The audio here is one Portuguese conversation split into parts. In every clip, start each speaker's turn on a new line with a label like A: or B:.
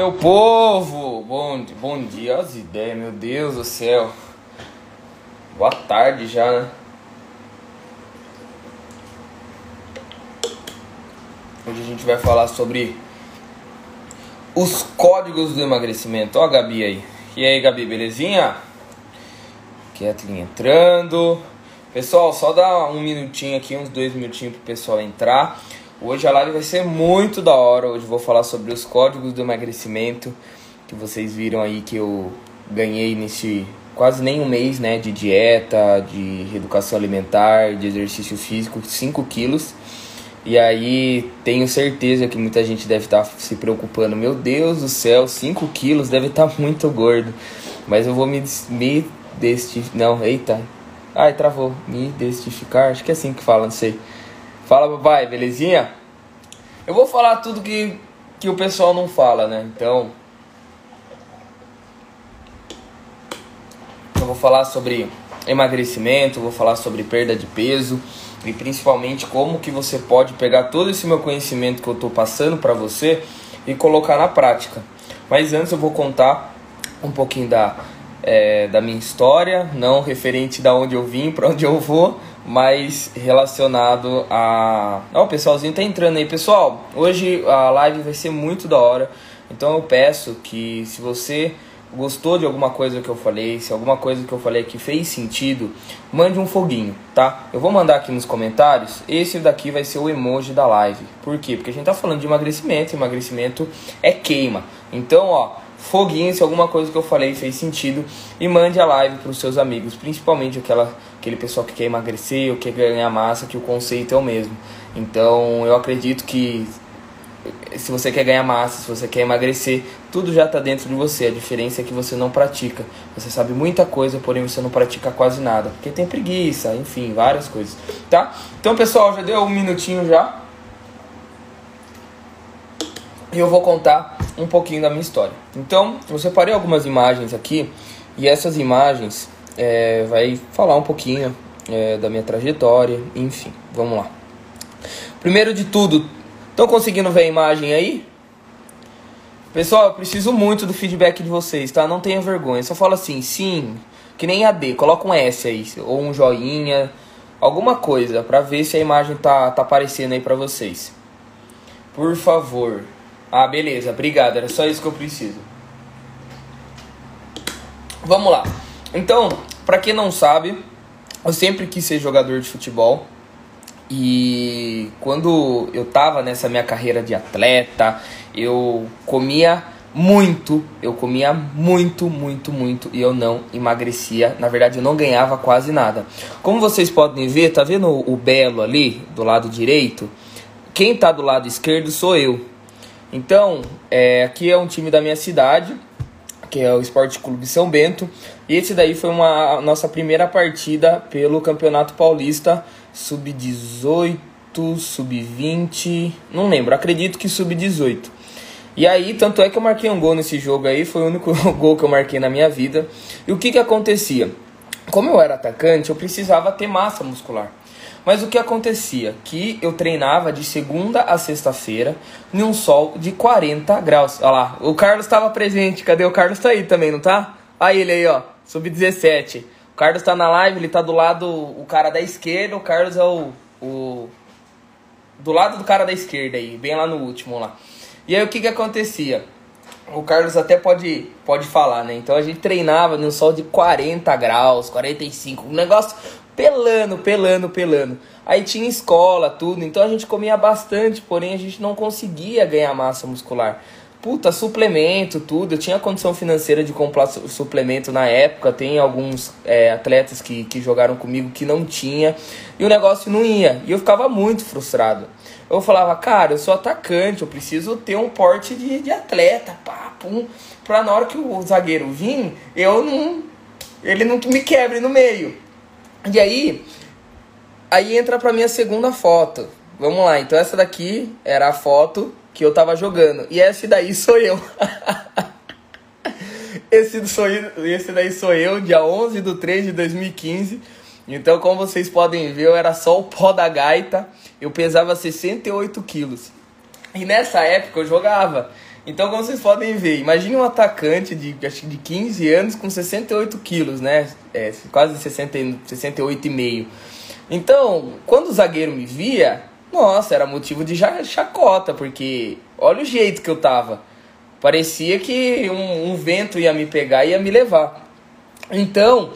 A: Meu povo, bom, bom dia, as ideias, meu Deus do céu. Boa tarde já, né? Hoje a gente vai falar sobre os códigos do emagrecimento. Ó a Gabi aí. E aí, Gabi, belezinha? Kathleen entrando. Pessoal, só dá um minutinho aqui, uns dois minutinhos pro pessoal entrar. Hoje a live vai ser muito da hora. Hoje vou falar sobre os códigos do emagrecimento que vocês viram aí que eu ganhei nesse quase nem um mês, né, de dieta, de reeducação alimentar, de exercício físico, 5 quilos. E aí tenho certeza que muita gente deve estar tá se preocupando. Meu Deus do céu, 5 quilos deve estar tá muito gordo. Mas eu vou me, me destificar. Não, eita. Ai, travou. Me destificar. Acho que é assim que fala, não sei. Fala, papai, belezinha? Eu vou falar tudo que, que o pessoal não fala, né? Então. Eu vou falar sobre emagrecimento, vou falar sobre perda de peso e principalmente como que você pode pegar todo esse meu conhecimento que eu estou passando para você e colocar na prática. Mas antes eu vou contar um pouquinho da, é, da minha história, não referente da onde eu vim, para onde eu vou, mais relacionado a. Ó, oh, o pessoalzinho tá entrando aí. Pessoal, hoje a live vai ser muito da hora. Então eu peço que se você gostou de alguma coisa que eu falei, se alguma coisa que eu falei aqui fez sentido, mande um foguinho, tá? Eu vou mandar aqui nos comentários. Esse daqui vai ser o emoji da live. Por quê? Porque a gente tá falando de emagrecimento, emagrecimento é queima. Então, ó, foguinho se alguma coisa que eu falei fez sentido e mande a live para os seus amigos, principalmente aquela, aquele pessoal que quer emagrecer ou quer ganhar massa, que o conceito é o mesmo. Então eu acredito que se você quer ganhar massa, se você quer emagrecer, tudo já está dentro de você. A diferença é que você não pratica. Você sabe muita coisa, porém você não pratica quase nada, porque tem preguiça, enfim, várias coisas, tá? Então pessoal, já deu um minutinho já. E eu vou contar um pouquinho da minha história. Então, eu separei algumas imagens aqui e essas imagens é, vai falar um pouquinho é, da minha trajetória, enfim, vamos lá. Primeiro de tudo, estão conseguindo ver a imagem aí? Pessoal, eu preciso muito do feedback de vocês, tá? Não tenha vergonha, só fala assim, sim, que nem AD, coloca um S aí, ou um joinha, alguma coisa, pra ver se a imagem tá, tá aparecendo aí pra vocês. Por favor. Ah, beleza, obrigado, era só isso que eu preciso. Vamos lá. Então, para quem não sabe, eu sempre quis ser jogador de futebol. E quando eu tava nessa minha carreira de atleta, eu comia muito, eu comia muito, muito, muito e eu não emagrecia. Na verdade, eu não ganhava quase nada. Como vocês podem ver, tá vendo o belo ali do lado direito? Quem tá do lado esquerdo sou eu. Então, é, aqui é um time da minha cidade, que é o Esporte Clube São Bento. E esse daí foi uma nossa primeira partida pelo Campeonato Paulista Sub-18, Sub-20, não lembro, acredito que Sub-18. E aí, tanto é que eu marquei um gol nesse jogo aí, foi o único gol que eu marquei na minha vida. E o que que acontecia? Como eu era atacante, eu precisava ter massa muscular. Mas o que acontecia? Que eu treinava de segunda a sexta-feira num sol de 40 graus. Olha lá, o Carlos estava presente. Cadê o Carlos? Tá aí também, não tá? Aí ele aí, ó, sub-17. O Carlos tá na live, ele tá do lado, o cara da esquerda, o Carlos é o, o do lado do cara da esquerda aí, bem lá no último lá. E aí o que que acontecia? O Carlos até pode, pode falar, né? Então a gente treinava num sol de 40 graus, 45, um negócio pelando, pelando, pelando. Aí tinha escola, tudo, então a gente comia bastante, porém a gente não conseguia ganhar massa muscular. Puta, suplemento, tudo. Eu tinha condição financeira de comprar suplemento na época. Tem alguns é, atletas que, que jogaram comigo que não tinha. E o negócio não ia. E eu ficava muito frustrado. Eu falava, cara, eu sou atacante, eu preciso ter um porte de, de atleta, pá, pum. Pra na hora que o zagueiro vir, eu não. Ele não me quebre no meio. E aí, aí entra pra minha segunda foto. Vamos lá, então essa daqui era a foto que eu tava jogando. E esse daí sou eu. esse, sou, esse daí sou eu, dia 11 de 3 de 2015. Então, como vocês podem ver, eu era só o pó da gaita. Eu pesava 68 quilos. E nessa época eu jogava. Então, como vocês podem ver, imagine um atacante de, acho de 15 anos com 68 quilos, né? É, quase 60, 68,5. Então, quando o zagueiro me via, nossa, era motivo de chacota, porque olha o jeito que eu tava. Parecia que um, um vento ia me pegar e ia me levar. Então,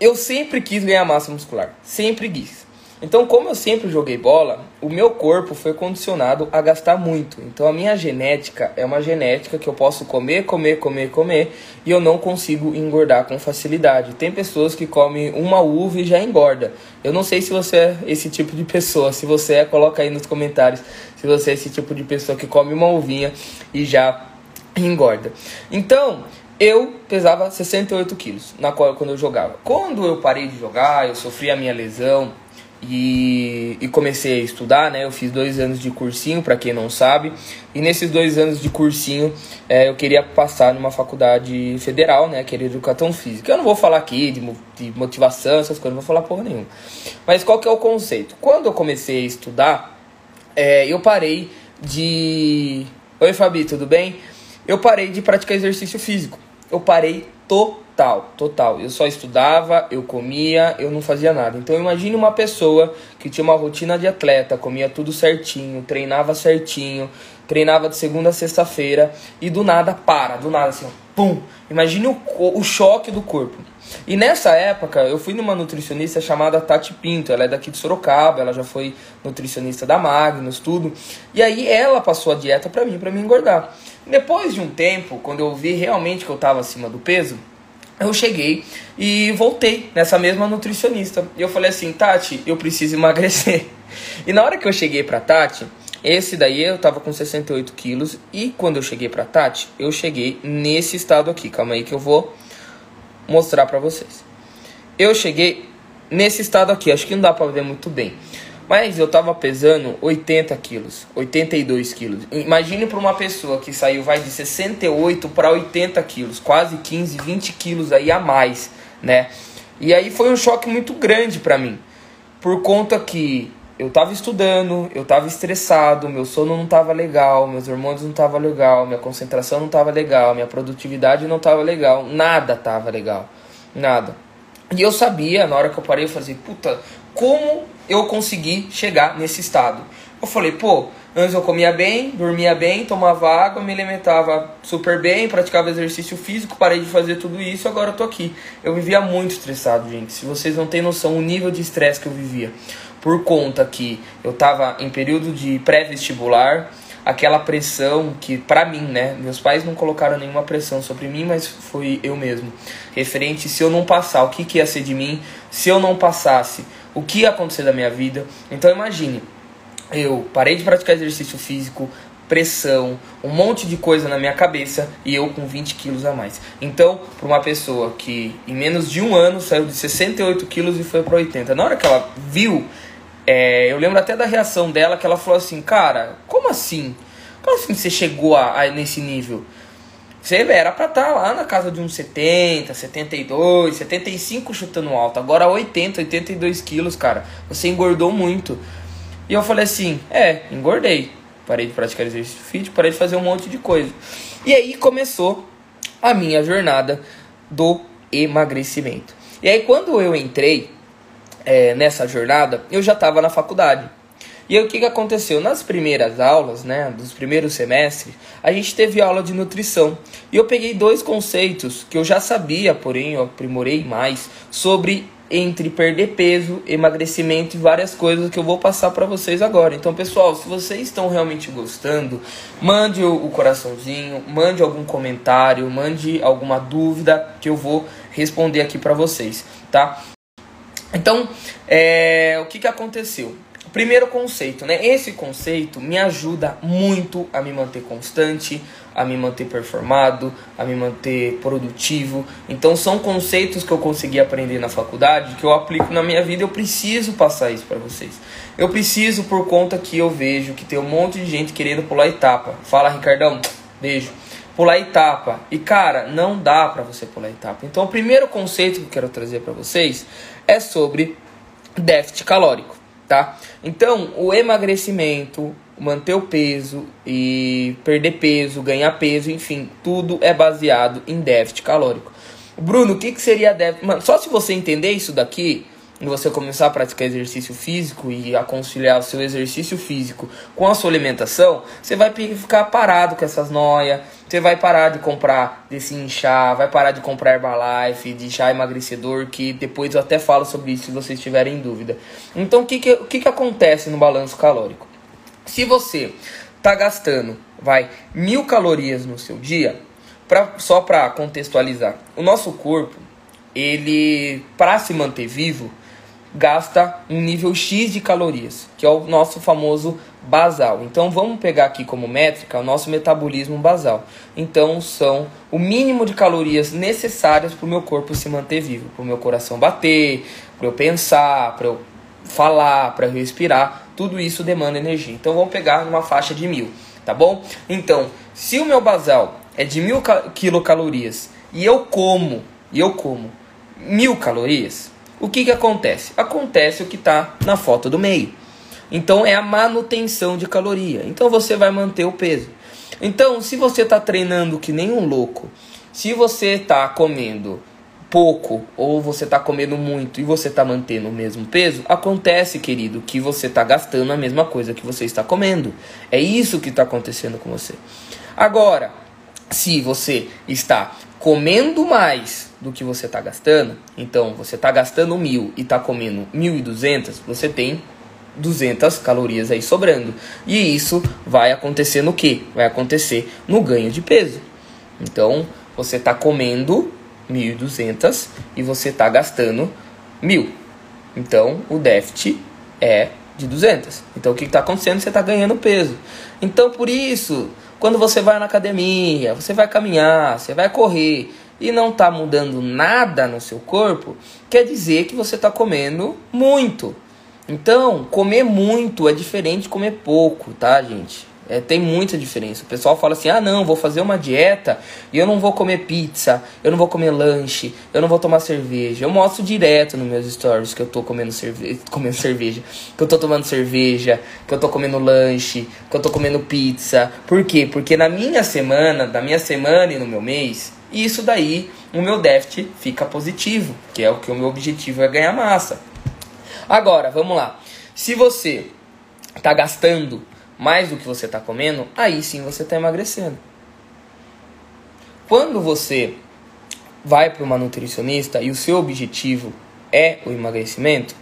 A: eu sempre quis ganhar massa muscular. Sempre quis. Então, como eu sempre joguei bola, o meu corpo foi condicionado a gastar muito. Então, a minha genética é uma genética que eu posso comer, comer, comer, comer e eu não consigo engordar com facilidade. Tem pessoas que comem uma uva e já engorda. Eu não sei se você é esse tipo de pessoa. Se você é, coloca aí nos comentários se você é esse tipo de pessoa que come uma uvinha e já engorda. Então, eu pesava 68 quilos na qual, quando eu jogava. Quando eu parei de jogar, eu sofri a minha lesão e, e comecei a estudar, né? Eu fiz dois anos de cursinho, para quem não sabe, e nesses dois anos de cursinho é, eu queria passar numa faculdade federal, né? Que era educação física. Eu não vou falar aqui de, de motivação, essas coisas, não vou falar porra nenhuma. Mas qual que é o conceito? Quando eu comecei a estudar, é, eu parei de. Oi, Fabi, tudo bem? Eu parei de praticar exercício físico. Eu parei Total, total. Eu só estudava, eu comia, eu não fazia nada. Então imagine uma pessoa que tinha uma rotina de atleta, comia tudo certinho, treinava certinho, treinava de segunda a sexta-feira e do nada para, do nada assim, ó, pum. Imagine o, o choque do corpo. E nessa época eu fui numa nutricionista chamada Tati Pinto, ela é daqui de Sorocaba, ela já foi nutricionista da Magnus, tudo. E aí ela passou a dieta para mim, para me engordar. Depois de um tempo, quando eu vi realmente que eu estava acima do peso, eu cheguei e voltei nessa mesma nutricionista. E eu falei assim, Tati, eu preciso emagrecer. E na hora que eu cheguei pra Tati, esse daí eu tava com 68 quilos. E quando eu cheguei pra Tati, eu cheguei nesse estado aqui. Calma aí que eu vou mostrar pra vocês. Eu cheguei nesse estado aqui, acho que não dá pra ver muito bem. Mas eu tava pesando 80 quilos, 82 quilos. Imagine para uma pessoa que saiu, vai de 68 para 80 quilos, quase 15, 20 quilos aí a mais, né? E aí foi um choque muito grande para mim, por conta que eu tava estudando, eu tava estressado, meu sono não tava legal, meus hormônios não tava legal, minha concentração não tava legal, minha produtividade não tava legal, nada tava legal, nada. E eu sabia, na hora que eu parei, eu falei, puta, como eu consegui chegar nesse estado. Eu falei, pô, antes eu comia bem, dormia bem, tomava água, me alimentava super bem, praticava exercício físico, parei de fazer tudo isso, agora eu tô aqui. Eu vivia muito estressado, gente. Se vocês não têm noção o nível de estresse que eu vivia. Por conta que eu tava em período de pré-vestibular, aquela pressão que para mim, né, meus pais não colocaram nenhuma pressão sobre mim, mas foi eu mesmo. Referente se eu não passar, o que que ia ser de mim? Se eu não passasse, o que ia acontecer da minha vida. Então imagine, eu parei de praticar exercício físico, pressão, um monte de coisa na minha cabeça e eu com 20 quilos a mais. Então, para uma pessoa que em menos de um ano saiu de 68 quilos e foi para 80, na hora que ela viu, é, eu lembro até da reação dela que ela falou assim: Cara, como assim? Como assim você chegou a, a nesse nível? Você era pra estar tá lá na casa de uns 70, 72, 75 chutando alto. Agora 80, 82 quilos, cara. Você engordou muito. E eu falei assim: é, engordei. Parei de praticar exercício físico, parei de fazer um monte de coisa. E aí começou a minha jornada do emagrecimento. E aí quando eu entrei é, nessa jornada, eu já estava na faculdade. E aí, o que, que aconteceu? Nas primeiras aulas, né, dos primeiros semestres, a gente teve aula de nutrição. E eu peguei dois conceitos que eu já sabia, porém eu aprimorei mais, sobre entre perder peso, emagrecimento e várias coisas que eu vou passar para vocês agora. Então, pessoal, se vocês estão realmente gostando, mande o coraçãozinho, mande algum comentário, mande alguma dúvida que eu vou responder aqui para vocês, tá? Então, é, o que, que aconteceu? Primeiro conceito, né? Esse conceito me ajuda muito a me manter constante, a me manter performado, a me manter produtivo. Então são conceitos que eu consegui aprender na faculdade, que eu aplico na minha vida, eu preciso passar isso para vocês. Eu preciso por conta que eu vejo que tem um monte de gente querendo pular etapa. Fala, Ricardão. Beijo. Pular etapa. E cara, não dá para você pular etapa. Então o primeiro conceito que eu quero trazer para vocês é sobre déficit calórico tá? Então, o emagrecimento, manter o peso e perder peso, ganhar peso, enfim, tudo é baseado em déficit calórico. Bruno, o que, que seria déficit? Mano, só se você entender isso daqui, e você começar a praticar exercício físico e a conciliar o seu exercício físico com a sua alimentação, você vai ficar parado com essas noias, você vai parar de comprar desse inchar, vai parar de comprar Herbalife, de chá emagrecedor, que depois eu até falo sobre isso se vocês tiverem dúvida. Então, o que, que, que, que acontece no balanço calórico? Se você tá gastando, vai, mil calorias no seu dia, pra, só para contextualizar, o nosso corpo, ele, para se manter vivo, gasta um nível X de calorias, que é o nosso famoso basal. Então vamos pegar aqui como métrica o nosso metabolismo basal. Então são o mínimo de calorias necessárias para o meu corpo se manter vivo, para o meu coração bater, para eu pensar, para eu falar, para eu respirar. Tudo isso demanda energia. Então vamos pegar numa faixa de mil, tá bom? Então se o meu basal é de mil quilocalorias e eu como, e eu como mil calorias, o que, que acontece? Acontece o que está na foto do meio. Então é a manutenção de caloria. Então você vai manter o peso. Então, se você está treinando que nem um louco, se você está comendo pouco ou você está comendo muito e você está mantendo o mesmo peso, acontece, querido, que você está gastando a mesma coisa que você está comendo. É isso que está acontecendo com você. Agora, se você está comendo mais do que você está gastando, então você está gastando mil e está comendo mil e duzentas, você tem 200 calorias aí sobrando. E isso vai acontecer no que? Vai acontecer no ganho de peso. Então, você está comendo 1.200 e você está gastando mil. Então, o déficit é de 200. Então, o que está acontecendo? Você está ganhando peso. Então, por isso, quando você vai na academia, você vai caminhar, você vai correr e não está mudando nada no seu corpo, quer dizer que você está comendo muito. Então, comer muito é diferente de comer pouco, tá, gente? É, tem muita diferença. O pessoal fala assim: ah, não, vou fazer uma dieta e eu não vou comer pizza, eu não vou comer lanche, eu não vou tomar cerveja. Eu mostro direto nos meus stories que eu tô comendo, cerve comendo cerveja, que eu tô tomando cerveja, que eu tô comendo lanche, que eu tô comendo pizza. Por quê? Porque na minha semana, da minha semana e no meu mês, isso daí o meu déficit fica positivo, que é o que o meu objetivo é ganhar massa. Agora, vamos lá. Se você está gastando mais do que você está comendo, aí sim você está emagrecendo. Quando você vai para uma nutricionista e o seu objetivo é o emagrecimento,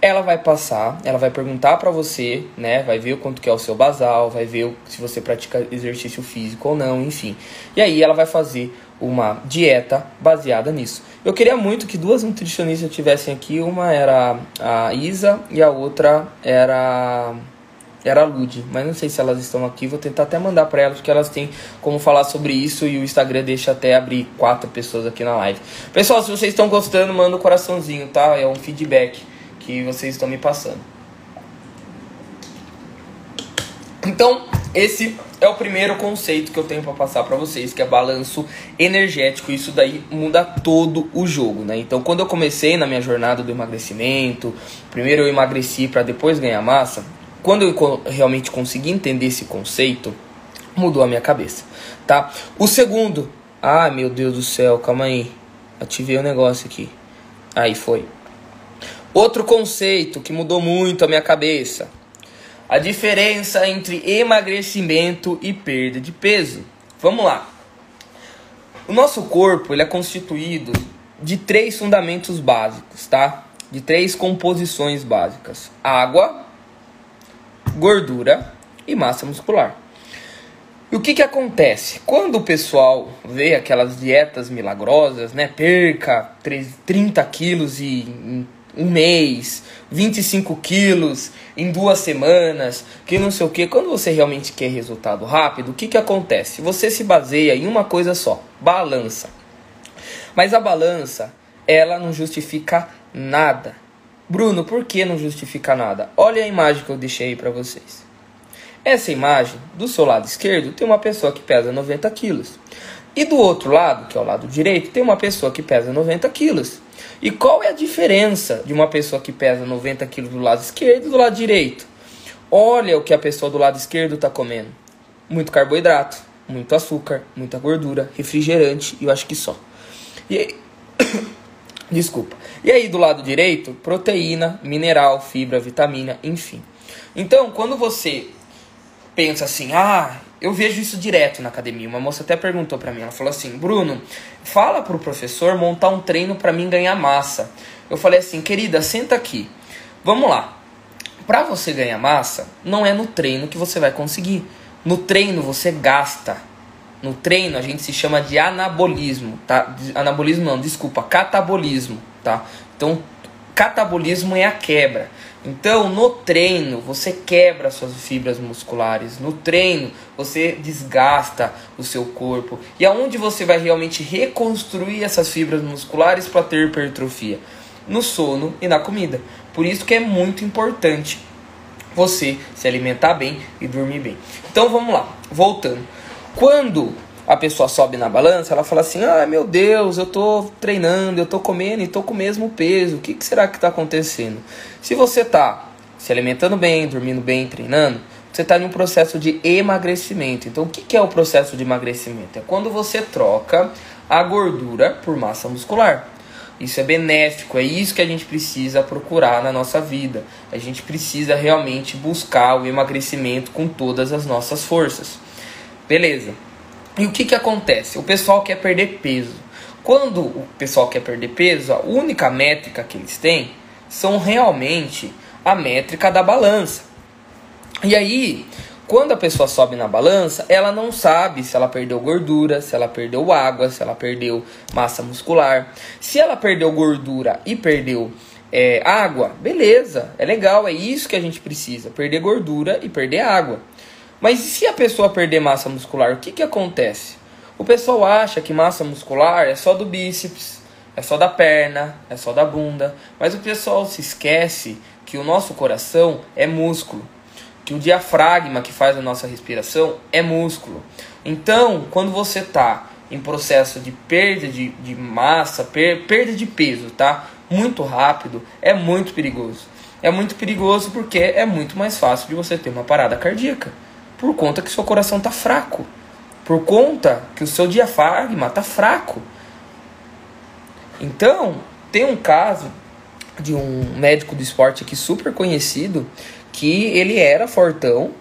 A: ela vai passar, ela vai perguntar para você, né, vai ver o quanto que é o seu basal, vai ver se você pratica exercício físico ou não, enfim. E aí ela vai fazer uma dieta baseada nisso. Eu queria muito que duas nutricionistas tivessem aqui, uma era a Isa e a outra era era a Lud, mas não sei se elas estão aqui, vou tentar até mandar para elas, porque elas têm como falar sobre isso e o Instagram deixa até abrir quatro pessoas aqui na live. Pessoal, se vocês estão gostando, manda um coraçãozinho, tá? É um feedback que vocês estão me passando. Então, esse é o primeiro conceito que eu tenho para passar para vocês, que é balanço energético. Isso daí muda todo o jogo, né? Então, quando eu comecei na minha jornada do emagrecimento, primeiro eu emagreci para depois ganhar massa, quando eu realmente consegui entender esse conceito, mudou a minha cabeça, tá? O segundo, ah, meu Deus do céu, calma aí. Ativei o um negócio aqui. Aí foi. Outro conceito que mudou muito a minha cabeça. A diferença entre emagrecimento e perda de peso. Vamos lá. O nosso corpo ele é constituído de três fundamentos básicos, tá? De três composições básicas: água, gordura e massa muscular. E o que, que acontece? Quando o pessoal vê aquelas dietas milagrosas, né? Perca 30 quilos em um mês, 25 quilos em duas semanas, que não sei o que. Quando você realmente quer resultado rápido, o que, que acontece? Você se baseia em uma coisa só: balança. Mas a balança, ela não justifica nada. Bruno, por que não justifica nada? Olha a imagem que eu deixei aí para vocês. Essa imagem, do seu lado esquerdo, tem uma pessoa que pesa 90 quilos. E do outro lado, que é o lado direito, tem uma pessoa que pesa 90 quilos. E qual é a diferença de uma pessoa que pesa 90 quilos do lado esquerdo e do lado direito? Olha o que a pessoa do lado esquerdo está comendo. Muito carboidrato, muito açúcar, muita gordura, refrigerante e eu acho que só. E aí... Desculpa. E aí do lado direito, proteína, mineral, fibra, vitamina, enfim. Então, quando você pensa assim, ah, eu vejo isso direto na academia. Uma moça até perguntou para mim, ela falou assim: "Bruno, fala pro professor montar um treino para mim ganhar massa". Eu falei assim: "Querida, senta aqui. Vamos lá. Para você ganhar massa, não é no treino que você vai conseguir. No treino você gasta. No treino a gente se chama de anabolismo, tá? Anabolismo não, desculpa, catabolismo, tá? Então, catabolismo é a quebra. Então, no treino, você quebra suas fibras musculares. No treino, você desgasta o seu corpo. E aonde você vai realmente reconstruir essas fibras musculares para ter hipertrofia? No sono e na comida. Por isso que é muito importante você se alimentar bem e dormir bem. Então, vamos lá. Voltando. Quando a pessoa sobe na balança, ela fala assim: "Ah, meu Deus, eu tô treinando, eu tô comendo e tô com o mesmo peso. O que, que será que está acontecendo?" Se você tá se alimentando bem, dormindo bem, treinando, você está em um processo de emagrecimento. Então, o que, que é o processo de emagrecimento? É quando você troca a gordura por massa muscular. Isso é benéfico, é isso que a gente precisa procurar na nossa vida. A gente precisa realmente buscar o emagrecimento com todas as nossas forças. Beleza. E o que, que acontece? O pessoal quer perder peso. Quando o pessoal quer perder peso, a única métrica que eles têm são realmente a métrica da balança. E aí, quando a pessoa sobe na balança, ela não sabe se ela perdeu gordura, se ela perdeu água, se ela perdeu massa muscular. Se ela perdeu gordura e perdeu é, água, beleza, é legal, é isso que a gente precisa: perder gordura e perder água. Mas e se a pessoa perder massa muscular, o que, que acontece? O pessoal acha que massa muscular é só do bíceps, é só da perna, é só da bunda, mas o pessoal se esquece que o nosso coração é músculo, que o diafragma que faz a nossa respiração é músculo. Então, quando você está em processo de perda de, de massa, per, perda de peso, tá? Muito rápido, é muito perigoso. É muito perigoso porque é muito mais fácil de você ter uma parada cardíaca por conta que seu coração está fraco, por conta que o seu diafragma está fraco. Então, tem um caso de um médico do esporte aqui super conhecido que ele era fortão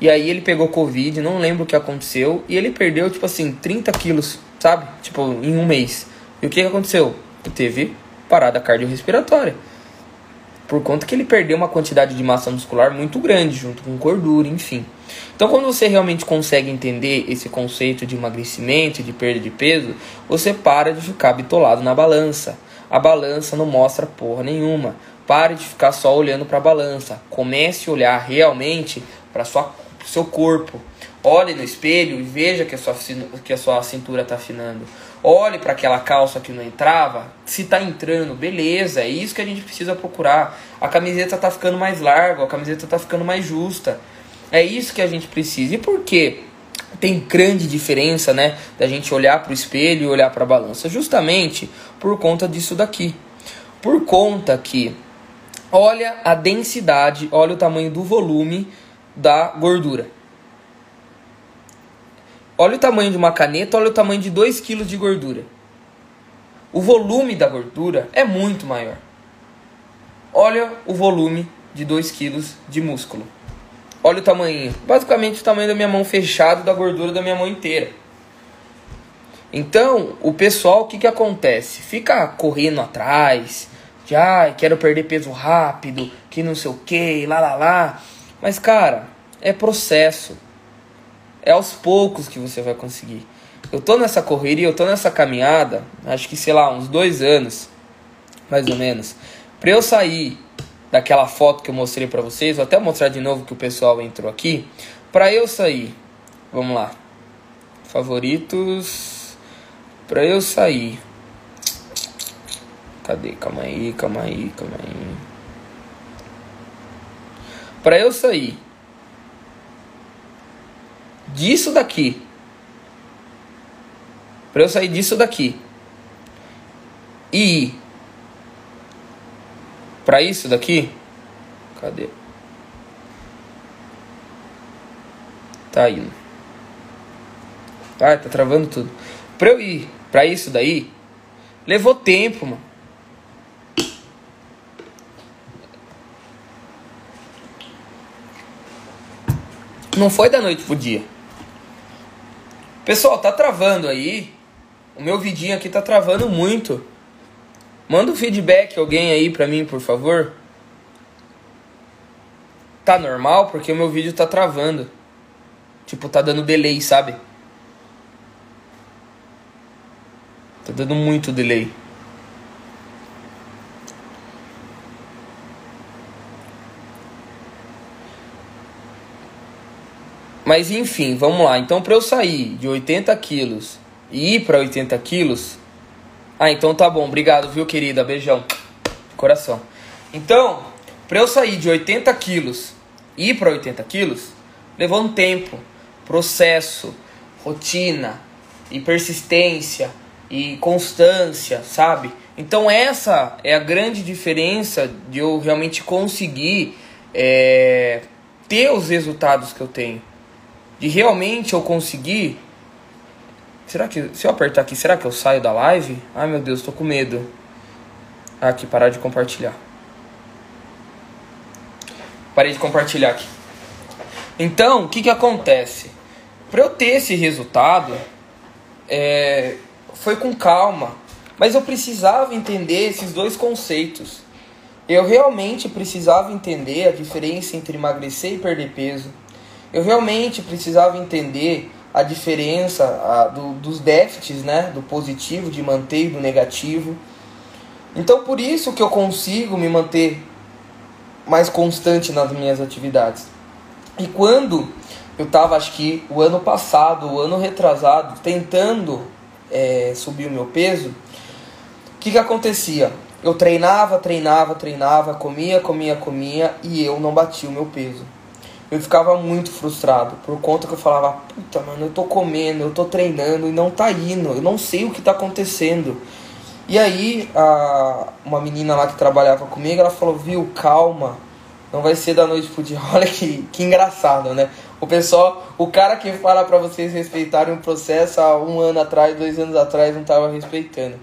A: e aí ele pegou Covid, não lembro o que aconteceu, e ele perdeu, tipo assim, 30 quilos, sabe? Tipo, em um mês. E o que aconteceu? Ele teve parada cardiorrespiratória. Por conta que ele perdeu uma quantidade de massa muscular muito grande, junto com gordura, enfim. Então, quando você realmente consegue entender esse conceito de emagrecimento e de perda de peso, você para de ficar bitolado na balança. A balança não mostra porra nenhuma. Pare de ficar só olhando para a balança. Comece a olhar realmente para o seu corpo. Olhe no espelho e veja que a sua, que a sua cintura está afinando. Olhe para aquela calça que não entrava. Se está entrando, beleza, é isso que a gente precisa procurar. A camiseta está ficando mais larga, a camiseta está ficando mais justa. É isso que a gente precisa. E por quê? Tem grande diferença, né, da gente olhar para o espelho e olhar para a balança, justamente por conta disso daqui. Por conta que olha a densidade, olha o tamanho do volume da gordura. Olha o tamanho de uma caneta, olha o tamanho de 2 kg de gordura. O volume da gordura é muito maior. Olha o volume de 2 kg de músculo. Olha o tamanho. Basicamente o tamanho da minha mão fechado da gordura da minha mão inteira. Então, o pessoal, o que, que acontece? Fica correndo atrás, de ai, quero perder peso rápido, que não sei o que, lá lá lá. Mas, cara, é processo. É aos poucos que você vai conseguir. Eu tô nessa correria, eu tô nessa caminhada, acho que sei lá, uns dois anos, mais ou menos. Pra eu sair daquela foto que eu mostrei pra vocês, vou até mostrar de novo que o pessoal entrou aqui. Pra eu sair, vamos lá. Favoritos. Pra eu sair. Cadê? Calma aí, calma aí, calma aí. Pra eu sair disso daqui. Para eu sair disso daqui. E para isso daqui. Cadê? Tá indo. Ah, tá travando tudo. Pra eu ir pra isso daí, levou tempo, mano. Não foi da noite pro dia. Pessoal, tá travando aí. O meu vidinho aqui tá travando muito. Manda um feedback alguém aí pra mim, por favor. Tá normal? Porque o meu vídeo tá travando. Tipo, tá dando delay, sabe? Tá dando muito delay. Mas enfim, vamos lá. Então, para eu sair de 80 quilos e ir para 80 quilos. Ah, então tá bom. Obrigado, viu, querida? Beijão. Coração. Então, para eu sair de 80 quilos e ir para 80 quilos, levou um tempo, processo, rotina e persistência e constância, sabe? Então, essa é a grande diferença de eu realmente conseguir é, ter os resultados que eu tenho de realmente eu conseguir. Será que. Se eu apertar aqui, será que eu saio da live? Ai meu Deus, tô com medo. Aqui, parar de compartilhar. Parei de compartilhar aqui. Então, o que que acontece? Para eu ter esse resultado, é, foi com calma. Mas eu precisava entender esses dois conceitos. Eu realmente precisava entender a diferença entre emagrecer e perder peso eu realmente precisava entender a diferença a, do, dos déficits, né, do positivo de manter e do negativo. Então por isso que eu consigo me manter mais constante nas minhas atividades. E quando eu estava, acho que o ano passado, o ano retrasado, tentando é, subir o meu peso, o que, que acontecia? Eu treinava, treinava, treinava, comia, comia, comia e eu não batia o meu peso eu ficava muito frustrado por conta que eu falava, puta, mano, eu tô comendo, eu tô treinando e não tá indo, eu não sei o que tá acontecendo. E aí, a, uma menina lá que trabalhava comigo, ela falou, viu, calma, não vai ser da noite pro dia. Olha que, que engraçado, né? O pessoal, o cara que fala para vocês respeitarem o processo há um ano atrás, dois anos atrás, não tava respeitando.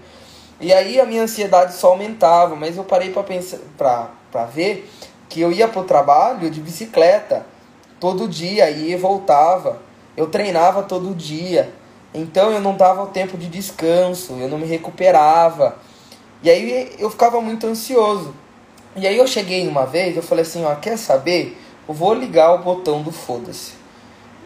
A: E aí a minha ansiedade só aumentava, mas eu parei para pensar, pra, pra ver que eu ia pro trabalho de bicicleta todo dia, ia e voltava. Eu treinava todo dia. Então eu não dava o tempo de descanso, eu não me recuperava. E aí eu ficava muito ansioso. E aí eu cheguei uma vez, eu falei assim, ó, quer saber? Eu vou ligar o botão do foda-se.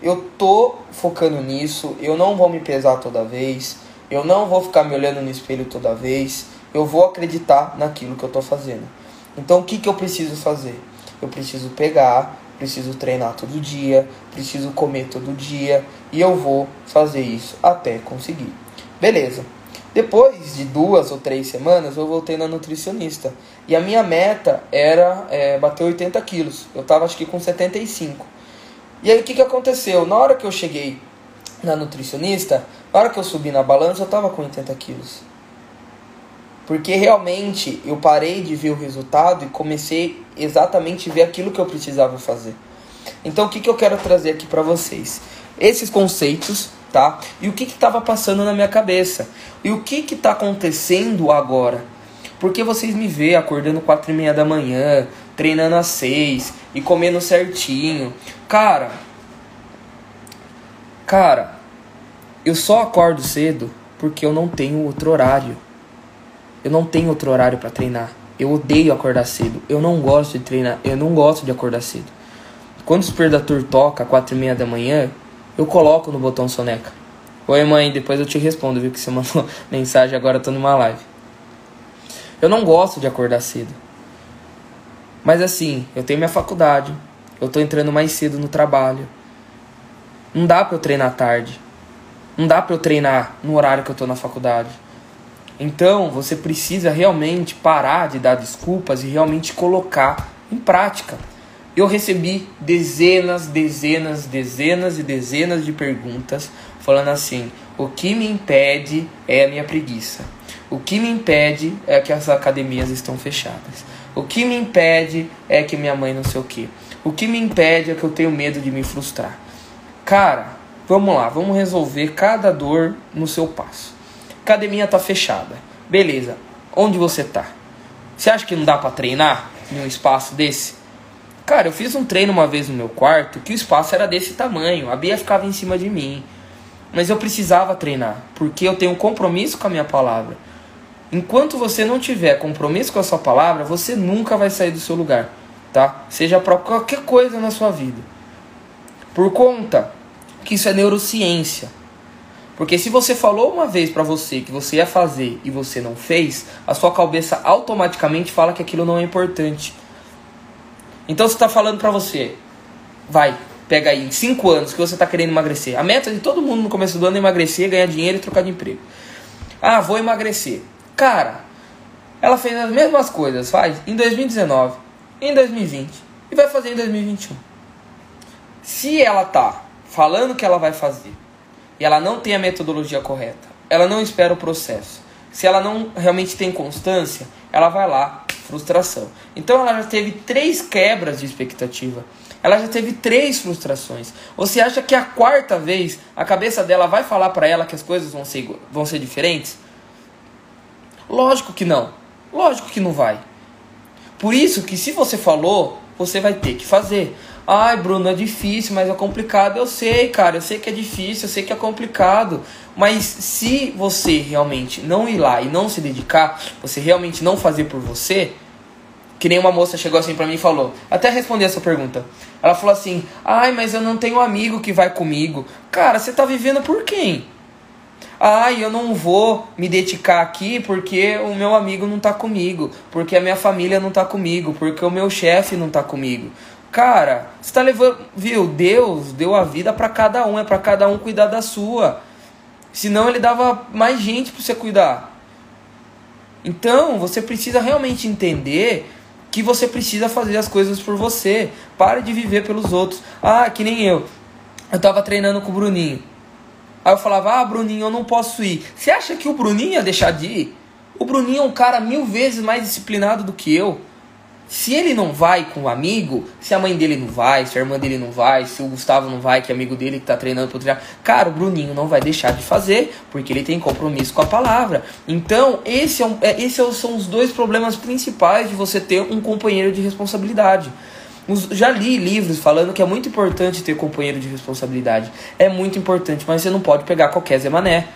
A: Eu tô focando nisso, eu não vou me pesar toda vez, eu não vou ficar me olhando no espelho toda vez, eu vou acreditar naquilo que eu tô fazendo. Então o que, que eu preciso fazer? Eu preciso pegar, preciso treinar todo dia, preciso comer todo dia e eu vou fazer isso até conseguir. Beleza. Depois de duas ou três semanas, eu voltei na nutricionista. E a minha meta era é, bater 80 quilos. Eu estava acho que com 75. E aí o que, que aconteceu? Na hora que eu cheguei na nutricionista, na hora que eu subi na balança, eu estava com 80 quilos. Porque realmente eu parei de ver o resultado e comecei exatamente a ver aquilo que eu precisava fazer. Então o que, que eu quero trazer aqui para vocês? Esses conceitos, tá? E o que estava passando na minha cabeça? E o que está acontecendo agora? Porque vocês me vê acordando quatro e meia da manhã, treinando às seis e comendo certinho. Cara, cara, eu só acordo cedo porque eu não tenho outro horário. Eu não tenho outro horário para treinar. Eu odeio acordar cedo. Eu não gosto de treinar. Eu não gosto de acordar cedo. Quando o despertador toca às quatro e meia da manhã, eu coloco no botão soneca. Oi mãe, depois eu te respondo, viu que você mandou mensagem, agora eu tô numa live. Eu não gosto de acordar cedo. Mas assim, eu tenho minha faculdade. Eu tô entrando mais cedo no trabalho. Não dá para eu treinar tarde. Não dá para eu treinar no horário que eu tô na faculdade. Então você precisa realmente parar de dar desculpas e realmente colocar em prática. Eu recebi dezenas, dezenas, dezenas e dezenas de perguntas falando assim: o que me impede é a minha preguiça. O que me impede é que as academias estão fechadas. O que me impede é que minha mãe não sei o que. O que me impede é que eu tenho medo de me frustrar. Cara, vamos lá, vamos resolver cada dor no seu passo. Academia tá fechada. Beleza. Onde você tá? Você acha que não dá para treinar em um espaço desse? Cara, eu fiz um treino uma vez no meu quarto que o espaço era desse tamanho. A Bia ficava em cima de mim. Mas eu precisava treinar, porque eu tenho um compromisso com a minha palavra. Enquanto você não tiver compromisso com a sua palavra, você nunca vai sair do seu lugar, tá? Seja para qualquer coisa na sua vida. Por conta que isso é neurociência. Porque se você falou uma vez para você que você ia fazer e você não fez, a sua cabeça automaticamente fala que aquilo não é importante. Então você está falando para você, vai, pega aí, em 5 anos que você está querendo emagrecer. A meta de todo mundo no começo do ano é emagrecer, ganhar dinheiro e trocar de emprego. Ah, vou emagrecer. Cara, ela fez as mesmas coisas, faz em 2019, em 2020 e vai fazer em 2021. Se ela tá falando que ela vai fazer e ela não tem a metodologia correta, ela não espera o processo, se ela não realmente tem constância, ela vai lá, frustração. Então ela já teve três quebras de expectativa. Ela já teve três frustrações. Você acha que a quarta vez a cabeça dela vai falar para ela que as coisas vão ser, vão ser diferentes? Lógico que não. Lógico que não vai. Por isso que se você falou, você vai ter que fazer. Ai, Bruno, é difícil, mas é complicado. Eu sei, cara, eu sei que é difícil, eu sei que é complicado. Mas se você realmente não ir lá e não se dedicar, você realmente não fazer por você, que nem uma moça chegou assim pra mim e falou, até responder essa pergunta. Ela falou assim: "Ai, mas eu não tenho amigo que vai comigo". Cara, você tá vivendo por quem? Ai, eu não vou me dedicar aqui porque o meu amigo não tá comigo, porque a minha família não tá comigo, porque o meu chefe não tá comigo. Cara, você tá levando, viu? Deus deu a vida para cada um, é para cada um cuidar da sua. Senão ele dava mais gente para você cuidar. Então, você precisa realmente entender que você precisa fazer as coisas por você. Pare de viver pelos outros. Ah, que nem eu. Eu tava treinando com o Bruninho. Aí eu falava, ah, Bruninho, eu não posso ir. Você acha que o Bruninho ia deixar de ir? O Bruninho é um cara mil vezes mais disciplinado do que eu. Se ele não vai com o amigo, se a mãe dele não vai, se a irmã dele não vai, se o Gustavo não vai, que é amigo dele que tá treinando pro treinar, cara, o Bruninho não vai deixar de fazer, porque ele tem compromisso com a palavra. Então, esse é um, é, esses são os dois problemas principais de você ter um companheiro de responsabilidade. Já li livros falando que é muito importante ter companheiro de responsabilidade. É muito importante, mas você não pode pegar qualquer Zé Mané.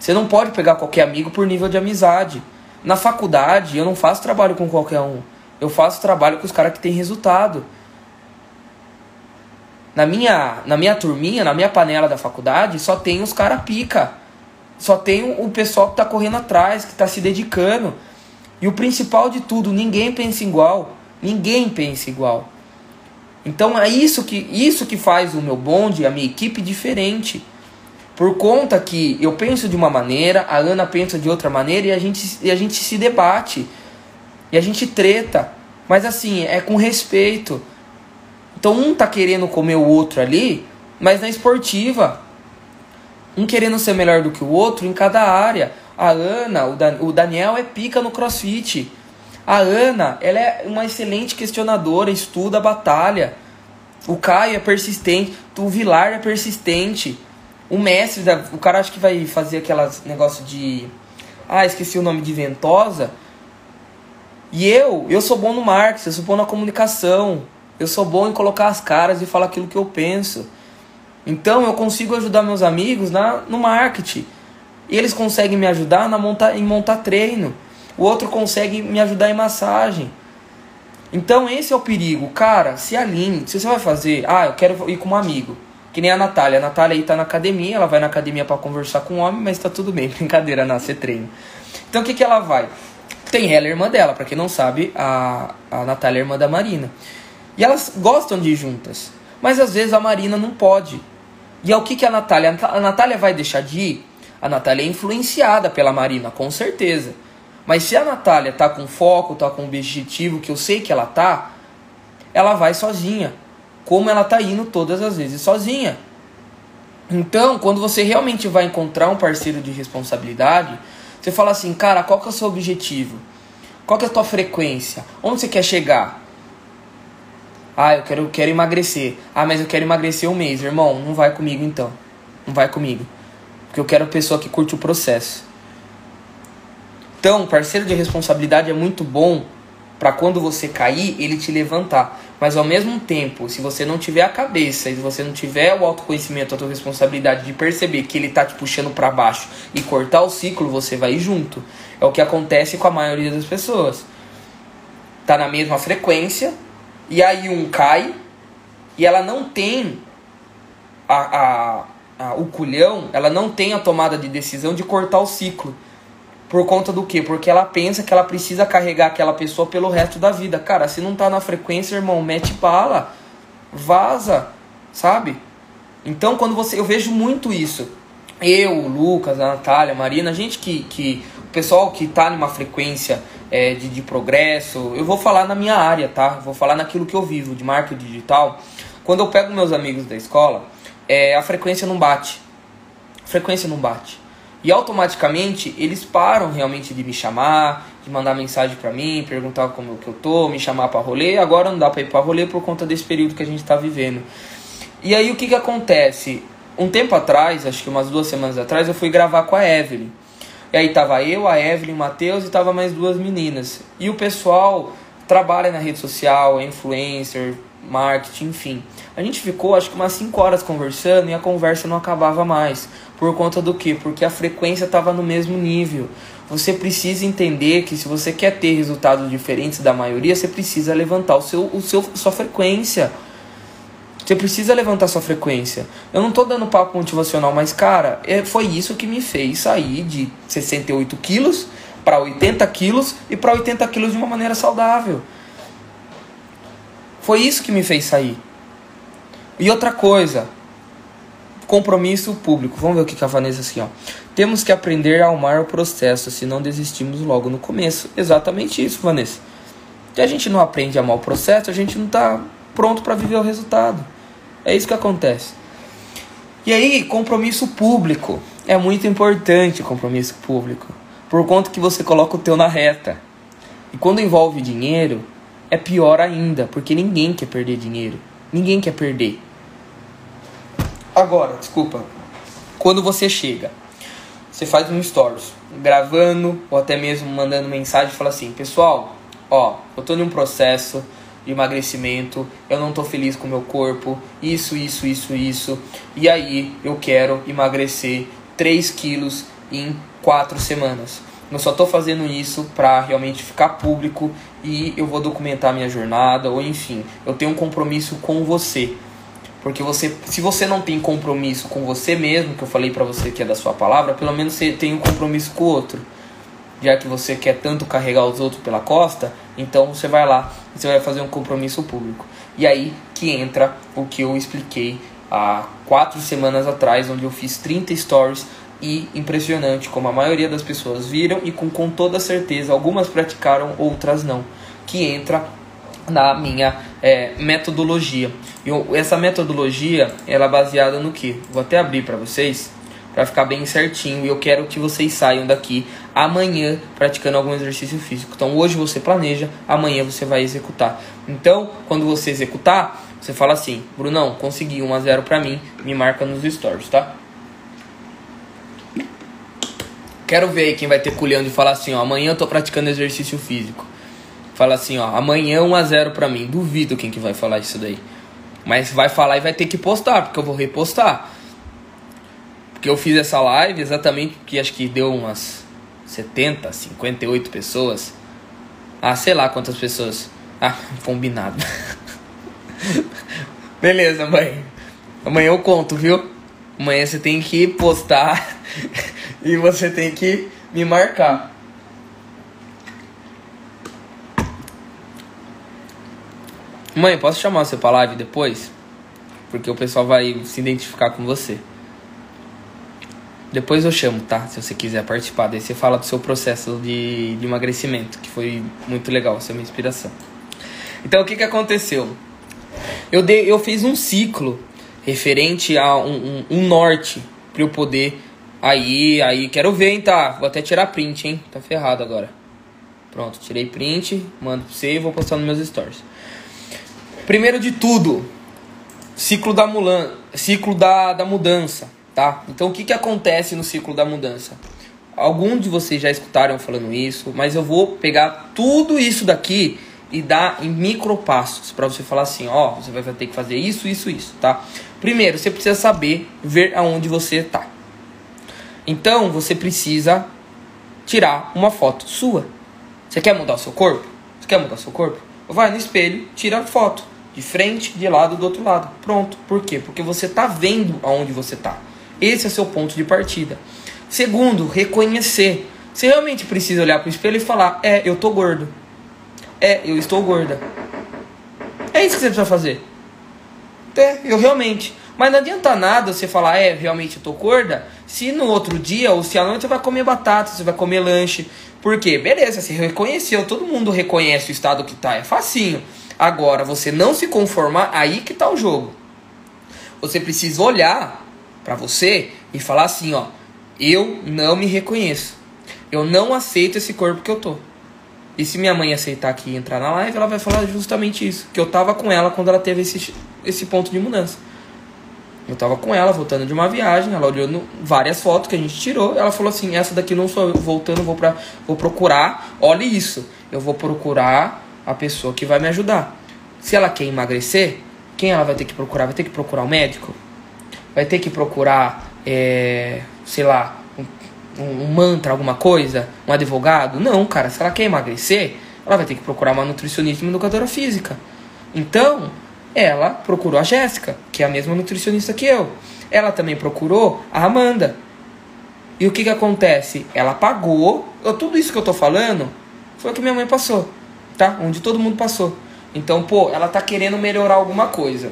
A: Você não pode pegar qualquer amigo por nível de amizade. Na faculdade, eu não faço trabalho com qualquer um. Eu faço trabalho com os caras que têm resultado. Na minha, na minha turminha, na minha panela da faculdade, só tem os caras pica. Só tem o pessoal que tá correndo atrás, que tá se dedicando. E o principal de tudo, ninguém pensa igual. Ninguém pensa igual. Então é isso que, isso que faz o meu bonde, a minha equipe diferente. Por conta que eu penso de uma maneira, a Ana pensa de outra maneira e a gente, e a gente se debate. E a gente treta. Mas assim, é com respeito. Então um tá querendo comer o outro ali, mas na esportiva. Um querendo ser melhor do que o outro em cada área. A Ana, o, Dan, o Daniel é pica no crossfit. A Ana, ela é uma excelente questionadora, estuda a batalha. O Caio é persistente, o Vilar é persistente. O mestre, da, o cara acho que vai fazer aquelas negócio de. Ah, esqueci o nome de Ventosa. E eu, eu sou bom no marketing, eu sou bom na comunicação. Eu sou bom em colocar as caras e falar aquilo que eu penso. Então eu consigo ajudar meus amigos na, no marketing. E eles conseguem me ajudar na monta, em montar treino o outro consegue me ajudar em massagem. Então esse é o perigo. Cara, se alinhe. Se você vai fazer, ah, eu quero ir com um amigo. Que nem a Natália. A Natália aí tá na academia, ela vai na academia para conversar com o homem, mas tá tudo bem. Brincadeira, não, você treina. Então o que, que ela vai? Tem ela, irmã dela. Pra quem não sabe, a, a Natália é irmã da Marina. E elas gostam de ir juntas. Mas às vezes a Marina não pode. E é o que, que a Natália... A Natália vai deixar de ir? A Natália é influenciada pela Marina, com certeza. Mas se a Natália tá com foco, tá com objetivo, que eu sei que ela tá, ela vai sozinha. Como ela tá indo todas as vezes sozinha. Então, quando você realmente vai encontrar um parceiro de responsabilidade, você fala assim, cara, qual que é o seu objetivo? Qual que é a tua frequência? Onde você quer chegar? Ah, eu quero, quero emagrecer. Ah, mas eu quero emagrecer um mês. Irmão, não vai comigo então. Não vai comigo. Porque eu quero pessoa que curte o processo. Então, parceiro de responsabilidade é muito bom para quando você cair, ele te levantar. Mas ao mesmo tempo, se você não tiver a cabeça e se você não tiver o autoconhecimento, a tua responsabilidade de perceber que ele tá te puxando para baixo e cortar o ciclo, você vai junto. É o que acontece com a maioria das pessoas. Tá na mesma frequência e aí um cai e ela não tem a, a, a o culhão, ela não tem a tomada de decisão de cortar o ciclo. Por conta do quê? Porque ela pensa que ela precisa carregar aquela pessoa pelo resto da vida. Cara, se não tá na frequência, irmão, mete bala. Vaza, sabe? Então, quando você. Eu vejo muito isso. Eu, o Lucas, a Natália, a Marina, a gente que. que o pessoal que tá numa frequência é, de, de progresso. Eu vou falar na minha área, tá? Vou falar naquilo que eu vivo, de marketing digital. Quando eu pego meus amigos da escola, é, a frequência não bate. A frequência não bate. E automaticamente eles param realmente de me chamar, de mandar mensagem para mim, perguntar como que eu tô, me chamar para rolê. Agora não dá para ir para rolê por conta desse período que a gente está vivendo. E aí o que que acontece? Um tempo atrás, acho que umas duas semanas atrás, eu fui gravar com a Evelyn. E aí tava eu, a Evelyn, o Matheus e tava mais duas meninas. E o pessoal trabalha na rede social, é influencer, marketing, enfim. A gente ficou acho que umas 5 horas conversando e a conversa não acabava mais. Por conta do quê? Porque a frequência estava no mesmo nível. Você precisa entender que se você quer ter resultados diferentes da maioria, você precisa levantar o seu, o seu, sua frequência. Você precisa levantar sua frequência. Eu não tô dando papo motivacional, mas cara, é, foi isso que me fez sair de 68 quilos para 80 quilos e para 80 quilos de uma maneira saudável. Foi isso que me fez sair. E outra coisa, compromisso público. Vamos ver o que a Vanessa assim, ó. Temos que aprender a amar o processo, se não desistimos logo no começo. Exatamente isso, Vanessa. Se a gente não aprende a amar o processo, a gente não está pronto para viver o resultado. É isso que acontece. E aí, compromisso público. É muito importante compromisso público. Por conta que você coloca o teu na reta. E quando envolve dinheiro, é pior ainda, porque ninguém quer perder dinheiro. Ninguém quer perder. Agora, desculpa. Quando você chega, você faz um stories, gravando ou até mesmo mandando mensagem fala assim: "Pessoal, ó, eu tô em um processo de emagrecimento, eu não tô feliz com o meu corpo, isso, isso, isso, isso, e aí eu quero emagrecer 3 quilos em 4 semanas. Eu só tô fazendo isso para realmente ficar público e eu vou documentar minha jornada, ou enfim, eu tenho um compromisso com você. Porque você, se você não tem compromisso com você mesmo, que eu falei para você que é da sua palavra, pelo menos você tem um compromisso com o outro. Já que você quer tanto carregar os outros pela costa, então você vai lá você vai fazer um compromisso público. E aí que entra o que eu expliquei há quatro semanas atrás, onde eu fiz 30 stories e impressionante como a maioria das pessoas viram e com, com toda certeza algumas praticaram, outras não. Que entra na minha é, metodologia. Eu, essa metodologia ela é baseada no que? Vou até abrir para vocês para ficar bem certinho e eu quero que vocês saiam daqui amanhã praticando algum exercício físico. Então hoje você planeja, amanhã você vai executar. Então, quando você executar, você fala assim: "Brunão, consegui 1 a 0 para mim", me marca nos stories, tá? Quero ver aí quem vai ter culhão de falar assim, ó, amanhã eu tô praticando exercício físico fala assim, ó, amanhã 1 a 0 para mim. Duvido quem que vai falar isso daí. Mas vai falar e vai ter que postar, porque eu vou repostar. Porque eu fiz essa live exatamente porque acho que deu umas 70, 58 pessoas. Ah, sei lá quantas pessoas. Ah, combinado. Beleza, mãe. Amanhã eu conto, viu? Amanhã você tem que postar e você tem que me marcar. Mãe, posso chamar você pra live depois? Porque o pessoal vai se identificar com você. Depois eu chamo, tá? Se você quiser participar. Daí você fala do seu processo de, de emagrecimento, que foi muito legal, você é uma inspiração. Então, o que, que aconteceu? Eu, dei, eu fiz um ciclo referente a um, um, um norte para eu poder. Aí, aí, quero ver, hein, tá? Vou até tirar print, hein? Tá ferrado agora. Pronto, tirei print, mando pra você e vou postar nos meus stories. Primeiro de tudo, ciclo da mulan, ciclo da, da mudança, tá? Então o que, que acontece no ciclo da mudança? Alguns de vocês já escutaram falando isso, mas eu vou pegar tudo isso daqui e dar em micropassos para você falar assim, ó, você vai ter que fazer isso, isso, isso, tá? Primeiro, você precisa saber ver aonde você está. Então, você precisa tirar uma foto sua. Você quer mudar o seu corpo? Você quer mudar o seu corpo? Vai no espelho, tira a foto. De frente, de lado, do outro lado. Pronto. Por quê? Porque você está vendo aonde você está. Esse é seu ponto de partida. Segundo, reconhecer. Você realmente precisa olhar para o espelho e falar: É, eu tô gordo. É, eu estou gorda. É isso que você precisa fazer. É, eu realmente. Mas não adianta nada você falar, é, realmente eu tô gorda, se no outro dia ou se à noite você vai comer batata, você vai comer lanche. Por quê? Beleza, você reconheceu, todo mundo reconhece o estado que tá, é facinho. Agora, você não se conformar, aí que tá o jogo. Você precisa olhar para você e falar assim, ó, eu não me reconheço. Eu não aceito esse corpo que eu tô. E se minha mãe aceitar aqui entrar na live, ela vai falar justamente isso. Que eu tava com ela quando ela teve esse, esse ponto de mudança. Eu tava com ela, voltando de uma viagem, ela olhando várias fotos que a gente tirou. Ela falou assim: essa daqui não sou eu, voltando, vou, pra, vou procurar. Olha isso, eu vou procurar a pessoa que vai me ajudar. Se ela quer emagrecer, quem ela vai ter que procurar? Vai ter que procurar um médico? Vai ter que procurar, é, sei lá, um, um mantra, alguma coisa, um advogado. Não, cara, se ela quer emagrecer, ela vai ter que procurar uma nutricionista e uma educadora física. Então, ela procurou a Jéssica, que é a mesma nutricionista que eu. Ela também procurou a Amanda. E o que, que acontece? Ela pagou. Tudo isso que eu tô falando foi o que minha mãe passou, tá? Onde todo mundo passou. Então, pô, ela tá querendo melhorar alguma coisa.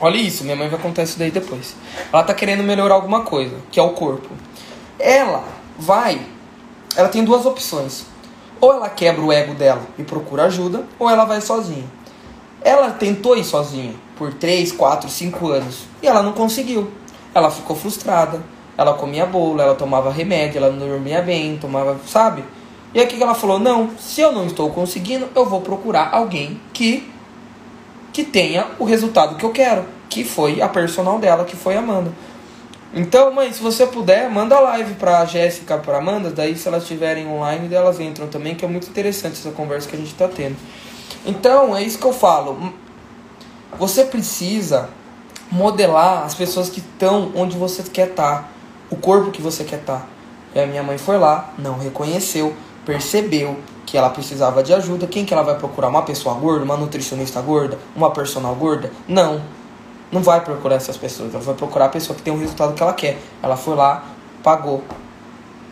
A: Olha isso, minha mãe vai contar isso daí depois. Ela tá querendo melhorar alguma coisa, que é o corpo ela vai, ela tem duas opções. Ou ela quebra o ego dela e procura ajuda, ou ela vai sozinha. Ela tentou ir sozinha por 3, 4, 5 anos e ela não conseguiu. Ela ficou frustrada. Ela comia bolo, ela tomava remédio, ela não dormia bem, tomava, sabe? E que ela falou? Não, se eu não estou conseguindo, eu vou procurar alguém que que tenha o resultado que eu quero, que foi a personal dela, que foi a Amanda. Então, mãe, se você puder, manda live pra Jéssica, pra Amanda, daí se elas estiverem online, elas entram também, que é muito interessante essa conversa que a gente tá tendo. Então, é isso que eu falo. Você precisa modelar as pessoas que estão onde você quer estar, tá, o corpo que você quer estar. Tá. E a minha mãe foi lá, não reconheceu, percebeu que ela precisava de ajuda. Quem que ela vai procurar? Uma pessoa gorda, uma nutricionista gorda, uma personal gorda? Não não vai procurar essas pessoas, ela vai procurar a pessoa que tem o resultado que ela quer. Ela foi lá, pagou.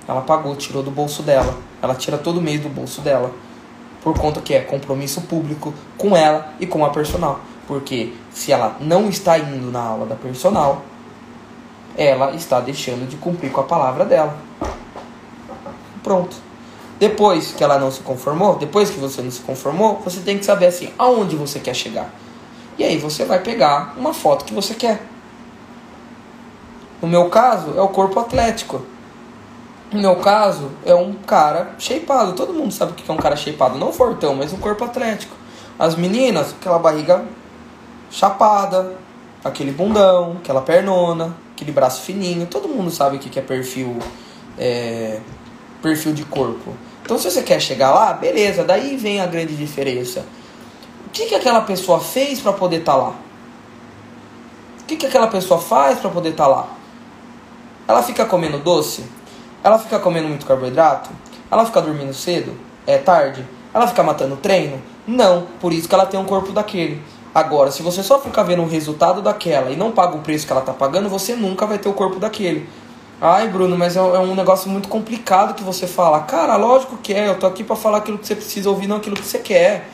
A: Ela pagou, tirou do bolso dela. Ela tira todo mês do bolso dela. Por conta que é compromisso público com ela e com a personal. Porque se ela não está indo na aula da personal, ela está deixando de cumprir com a palavra dela. Pronto. Depois que ela não se conformou, depois que você não se conformou, você tem que saber assim, aonde você quer chegar. E aí você vai pegar uma foto que você quer. No meu caso, é o corpo atlético. No meu caso, é um cara shapeado. Todo mundo sabe o que é um cara shapeado. Não fortão, mas um corpo atlético. As meninas, aquela barriga chapada, aquele bundão, aquela pernona, aquele braço fininho. Todo mundo sabe o que é perfil, é, perfil de corpo. Então, se você quer chegar lá, beleza. Daí vem a grande diferença que, que aquela pessoa fez para poder estar tá lá? O que, que aquela pessoa faz para poder estar tá lá? Ela fica comendo doce? Ela fica comendo muito carboidrato? Ela fica dormindo cedo? É tarde? Ela fica matando treino? Não, por isso que ela tem um corpo daquele. Agora, se você só ficar vendo o resultado daquela e não paga o preço que ela tá pagando, você nunca vai ter o corpo daquele. Ai, Bruno, mas é, é um negócio muito complicado que você fala. Cara, lógico que é. Eu tô aqui para falar aquilo que você precisa ouvir, não aquilo que você quer.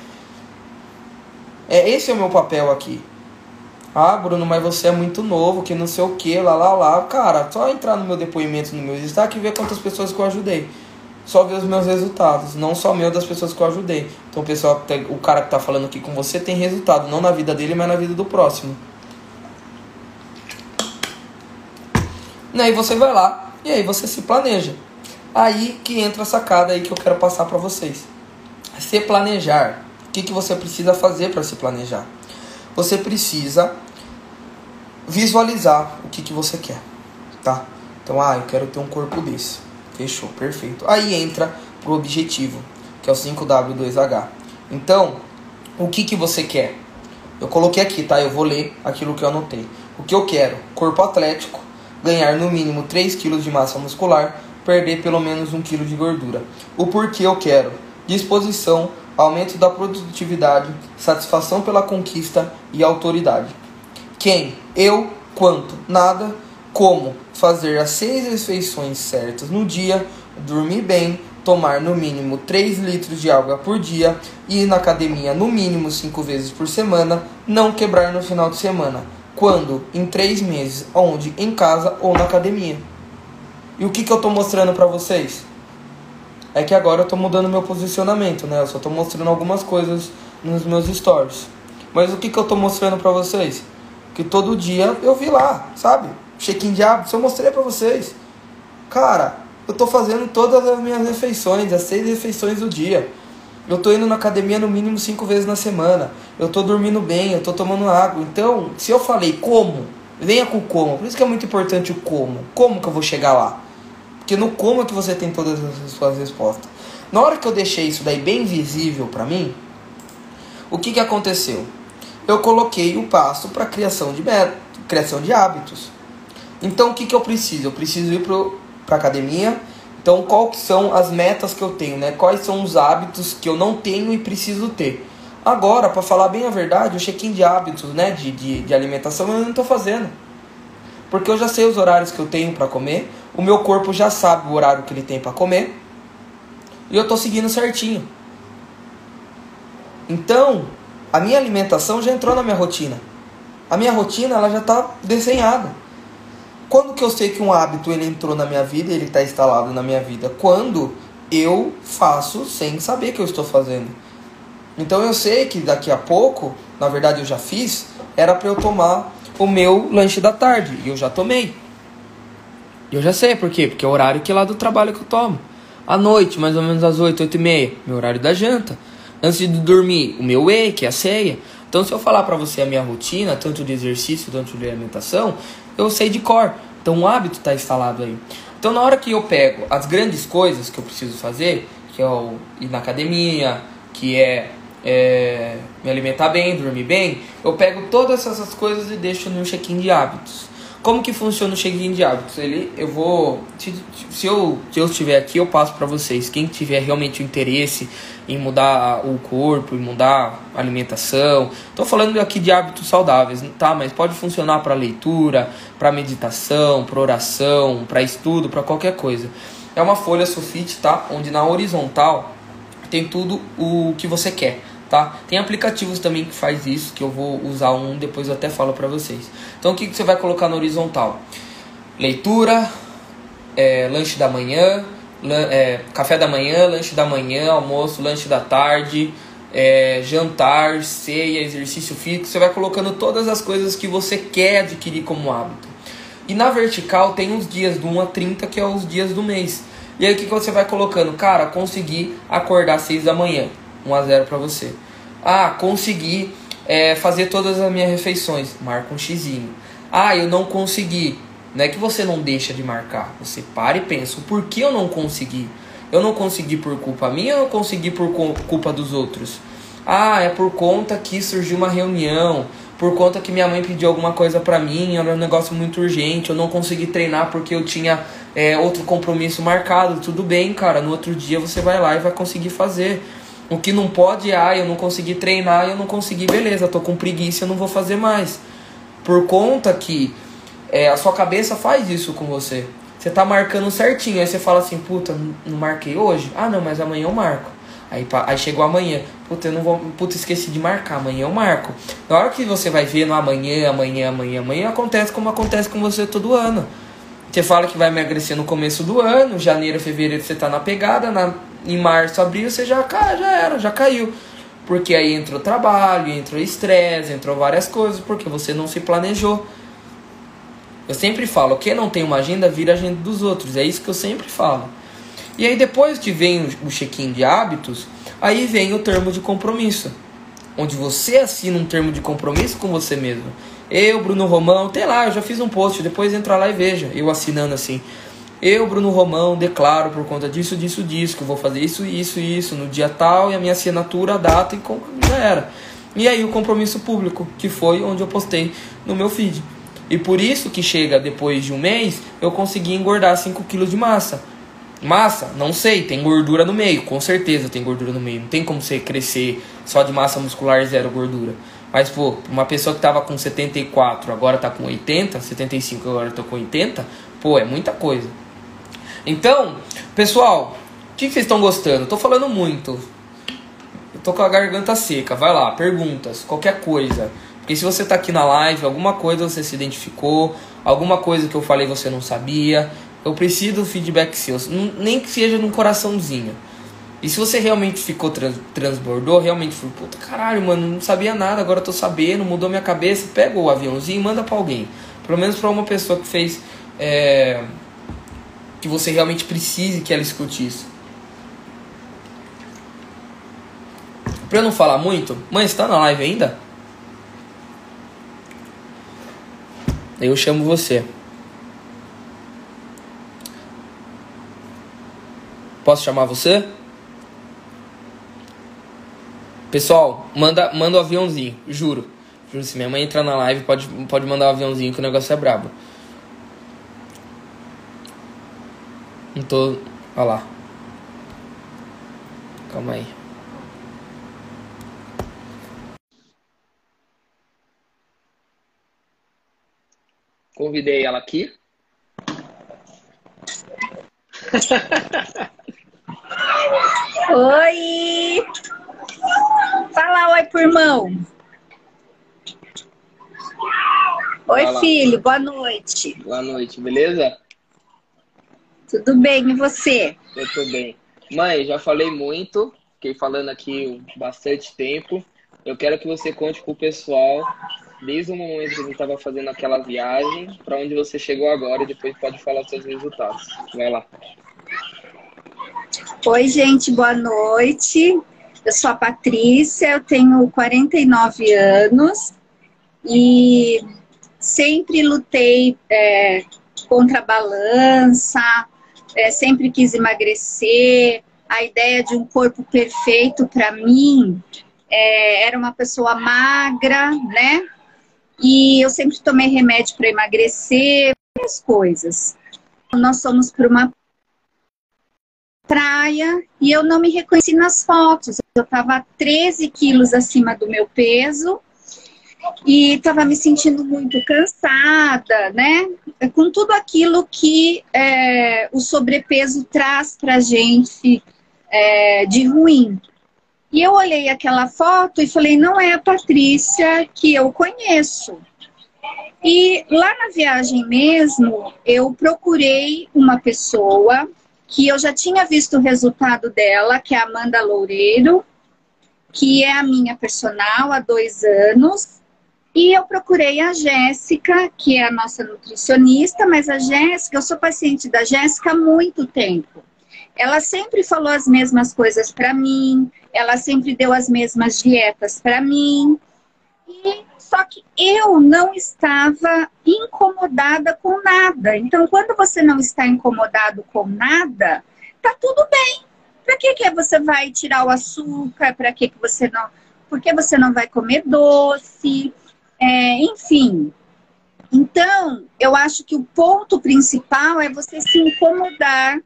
A: É, esse é o meu papel aqui. Ah, Bruno, mas você é muito novo, que não sei o que, lá, lá, lá. Cara, só entrar no meu depoimento, no meu destaque e ver quantas pessoas que eu ajudei. Só ver os meus resultados, não só meu das pessoas que eu ajudei. Então, o pessoal, o cara que tá falando aqui com você tem resultado, não na vida dele, mas na vida do próximo. E aí você vai lá e aí você se planeja. Aí que entra a sacada aí que eu quero passar para vocês. Se planejar. O que, que você precisa fazer para se planejar? Você precisa visualizar o que, que você quer, tá? Então, ah, eu quero ter um corpo desse. Fechou, perfeito. Aí entra pro objetivo, que é o 5W2H. Então, o que, que você quer? Eu coloquei aqui, tá? Eu vou ler aquilo que eu anotei. O que eu quero? Corpo atlético, ganhar no mínimo 3 kg de massa muscular, perder pelo menos 1 kg de gordura. O porquê eu quero? Disposição, aumento da produtividade, satisfação pela conquista e autoridade. Quem? Eu. Quanto? Nada. Como? Fazer as seis refeições certas no dia, dormir bem, tomar no mínimo 3 litros de água por dia, ir na academia no mínimo 5 vezes por semana, não quebrar no final de semana. Quando? Em 3 meses, onde? Em casa ou na academia. E o que, que eu estou mostrando para vocês? É que agora eu estou mudando meu posicionamento, né? Eu só estou mostrando algumas coisas nos meus stories. Mas o que, que eu estou mostrando para vocês? Que todo dia eu vi lá, sabe? Check-in de hábitos, eu mostrei para vocês. Cara, eu tô fazendo todas as minhas refeições, as seis refeições do dia. Eu tô indo na academia no mínimo cinco vezes na semana. Eu tô dormindo bem, eu tô tomando água. Então, se eu falei como, venha com como. Por isso que é muito importante o como. Como que eu vou chegar lá? Porque no como é que você tem todas as suas respostas. Na hora que eu deixei isso daí bem visível para mim, o que que aconteceu? Eu coloquei o passo para criação de criação de hábitos. Então, o que que eu preciso? Eu preciso ir para academia. Então, quais são as metas que eu tenho, né? Quais são os hábitos que eu não tenho e preciso ter? Agora, para falar bem a verdade, o check-in de hábitos, né, de, de, de alimentação eu não estou fazendo. Porque eu já sei os horários que eu tenho para comer, o meu corpo já sabe o horário que ele tem para comer, e eu estou seguindo certinho. Então, a minha alimentação já entrou na minha rotina. A minha rotina ela já está desenhada. Quando que eu sei que um hábito ele entrou na minha vida, ele está instalado na minha vida? Quando eu faço sem saber que eu estou fazendo. Então eu sei que daqui a pouco, na verdade eu já fiz, era para eu tomar o meu lanche da tarde e eu já tomei. E eu já sei por quê? Porque é o horário que é lá do trabalho que eu tomo. À noite, mais ou menos às 8, 8 e meia, meu horário da janta. Antes de dormir, o meu whey, que é a ceia. Então, se eu falar para você a minha rotina, tanto de exercício quanto de alimentação, eu sei de cor. Então o hábito está instalado aí. Então na hora que eu pego as grandes coisas que eu preciso fazer, que é o ir na academia, que é, é me alimentar bem, dormir bem, eu pego todas essas coisas e deixo no check-in de hábitos. Como que funciona o check-in de hábitos? Ele, eu vou, se, se, eu, se eu estiver aqui, eu passo para vocês. Quem tiver realmente interesse em mudar o corpo, em mudar a alimentação, estou falando aqui de hábitos saudáveis, tá? Mas pode funcionar para leitura, para meditação, para oração, para estudo, para qualquer coisa. É uma folha sulfite, tá? Onde na horizontal tem tudo o que você quer tá? Tem aplicativos também que faz isso, que eu vou usar um, depois eu até falo para vocês. Então o que, que você vai colocar no horizontal? Leitura, é, lanche da manhã, é, café da manhã, lanche da manhã, almoço, lanche da tarde, é, jantar, ceia, exercício físico. Você vai colocando todas as coisas que você quer adquirir como hábito. E na vertical tem os dias do 1 a 30, que é os dias do mês. E aí o que, que você vai colocando? Cara, consegui acordar às 6 da manhã. 1 a 0 para você. Ah, consegui é, fazer todas as minhas refeições. Marca um xizinho. Ah, eu não consegui. Não é que você não deixa de marcar. Você para e pensa, por que eu não consegui? Eu não consegui por culpa minha eu consegui por culpa dos outros? Ah, é por conta que surgiu uma reunião, por conta que minha mãe pediu alguma coisa para mim, era um negócio muito urgente, eu não consegui treinar porque eu tinha é, outro compromisso marcado. Tudo bem, cara, no outro dia você vai lá e vai conseguir fazer. O que não pode é, ah, eu não consegui treinar, eu não consegui, beleza, tô com preguiça, eu não vou fazer mais. Por conta que é, a sua cabeça faz isso com você. Você tá marcando certinho, aí você fala assim, puta, não marquei hoje? Ah, não, mas amanhã eu marco. Aí, aí chegou amanhã, puta, eu não vou, puta, esqueci de marcar, amanhã eu marco. Na hora que você vai ver no amanhã, amanhã, amanhã, amanhã, acontece como acontece com você todo ano. Você fala que vai emagrecer no começo do ano, janeiro, fevereiro você tá na pegada, na, em março, abril você já, já era, já caiu. Porque aí entrou trabalho, entrou estresse, entrou várias coisas, porque você não se planejou. Eu sempre falo, quem não tem uma agenda, vira a agenda dos outros. É isso que eu sempre falo. E aí depois que vem o check-in de hábitos, aí vem o termo de compromisso. onde você assina um termo de compromisso com você mesmo. Eu, Bruno Romão, tem lá, eu já fiz um post, depois entra lá e veja, eu assinando assim. Eu, Bruno Romão, declaro por conta disso, disso, disso, que eu vou fazer isso, isso e isso no dia tal, e a minha assinatura, a data, e já era. E aí o compromisso público, que foi onde eu postei no meu feed. E por isso que chega depois de um mês, eu consegui engordar 5 quilos de massa. Massa? Não sei, tem gordura no meio, com certeza tem gordura no meio. Não tem como você crescer só de massa muscular zero gordura. Mas, pô, uma pessoa que tava com 74, agora tá com 80, 75, agora tô com 80, pô, é muita coisa. Então, pessoal, o que vocês estão gostando? tô falando muito. Eu tô com a garganta seca. Vai lá, perguntas, qualquer coisa. Porque se você tá aqui na live, alguma coisa você se identificou, alguma coisa que eu falei você não sabia, eu preciso do feedback seu, nem que seja num coraçãozinho. E se você realmente ficou trans, transbordou, realmente foi, puta caralho, mano, não sabia nada, agora tô sabendo, mudou minha cabeça, pega o aviãozinho e manda para alguém. Pelo menos para uma pessoa que fez. É, que você realmente precise que ela escute isso. Pra eu não falar muito, mãe, está na live ainda? Eu chamo você. Posso chamar você? Pessoal, manda, manda o um aviãozinho, juro. Juro, se minha mãe entrar na live, pode, pode mandar o um aviãozinho que o negócio é brabo. Tô. Olha lá. Calma aí. Convidei ela aqui.
B: Oi! Fala oi pro irmão. Oi, Fala. filho, boa noite.
A: Boa noite, beleza?
B: Tudo bem, e você?
A: Eu tô bem. Mãe, já falei muito, fiquei falando aqui bastante tempo. Eu quero que você conte pro pessoal, desde o momento que a gente estava fazendo aquela viagem, para onde você chegou agora e depois pode falar os seus resultados. Vai lá.
B: Oi, gente, boa noite. Eu sou a Patrícia, eu tenho 49 anos e sempre lutei é, contra a balança, é, sempre quis emagrecer. A ideia de um corpo perfeito para mim é, era uma pessoa magra, né? E eu sempre tomei remédio para emagrecer, várias coisas. Nós somos para uma praia e eu não me reconheci nas fotos. Eu estava 13 quilos acima do meu peso e estava me sentindo muito cansada, né? Com tudo aquilo que é, o sobrepeso traz para gente é, de ruim. E eu olhei aquela foto e falei: não é a Patrícia que eu conheço. E lá na viagem mesmo, eu procurei uma pessoa que eu já tinha visto o resultado dela, que é a Amanda Loureiro, que é a minha personal há dois anos. E eu procurei a Jéssica, que é a nossa nutricionista, mas a Jéssica, eu sou paciente da Jéssica há muito tempo. Ela sempre falou as mesmas coisas para mim, ela sempre deu as mesmas dietas para mim. E só que eu não estava incomodada com nada. Então, quando você não está incomodado com nada, tá tudo bem. Para que que você vai tirar o açúcar? Para que que você não? Por que você não vai comer doce? É, enfim. Então, eu acho que o ponto principal é você se incomodar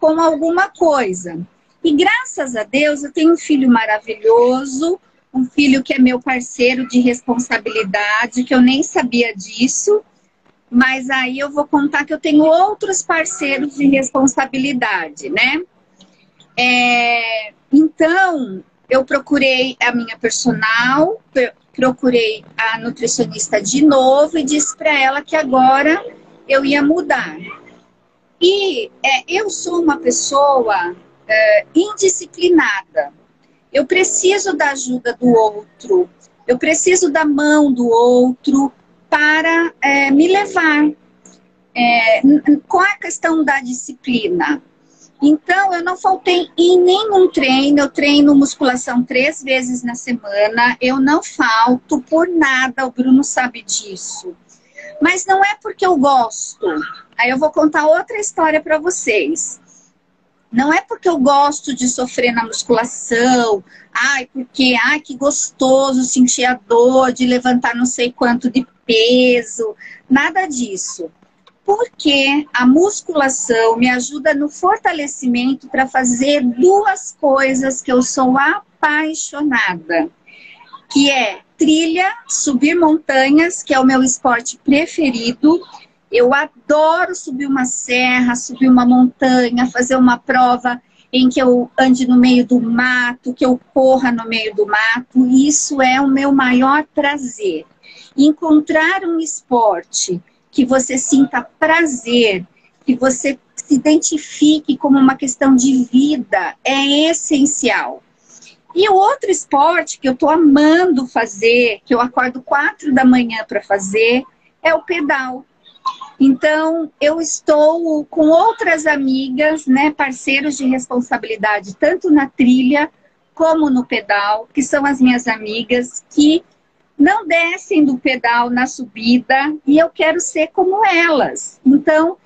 B: com alguma coisa. E graças a Deus eu tenho um filho maravilhoso, um filho que é meu parceiro de responsabilidade, que eu nem sabia disso, mas aí eu vou contar que eu tenho outros parceiros de responsabilidade, né? É, então, eu procurei a minha personal, procurei a nutricionista de novo e disse para ela que agora eu ia mudar. E é, eu sou uma pessoa é, indisciplinada. Eu preciso da ajuda do outro, eu preciso da mão do outro para é, me levar. É, qual é a questão da disciplina? Então, eu não faltei em nenhum treino. Eu treino musculação três vezes na semana. Eu não falto por nada. O Bruno sabe disso. Mas não é porque eu gosto. Aí eu vou contar outra história para vocês. Não é porque eu gosto de sofrer na musculação, ai, porque, ai, que gostoso sentir a dor de levantar não sei quanto de peso, nada disso porque a musculação me ajuda no fortalecimento para fazer duas coisas que eu sou apaixonada, que é trilha, subir montanhas, que é o meu esporte preferido. Eu adoro subir uma serra, subir uma montanha, fazer uma prova em que eu ande no meio do mato, que eu corra no meio do mato. Isso é o meu maior prazer. Encontrar um esporte que você sinta prazer, que você se identifique como uma questão de vida, é essencial. E o outro esporte que eu estou amando fazer, que eu acordo quatro da manhã para fazer, é o pedal. Então, eu estou com outras amigas, né, parceiros de responsabilidade, tanto na trilha como no pedal, que são as minhas amigas, que não descem do pedal na subida e eu quero ser como elas. Então,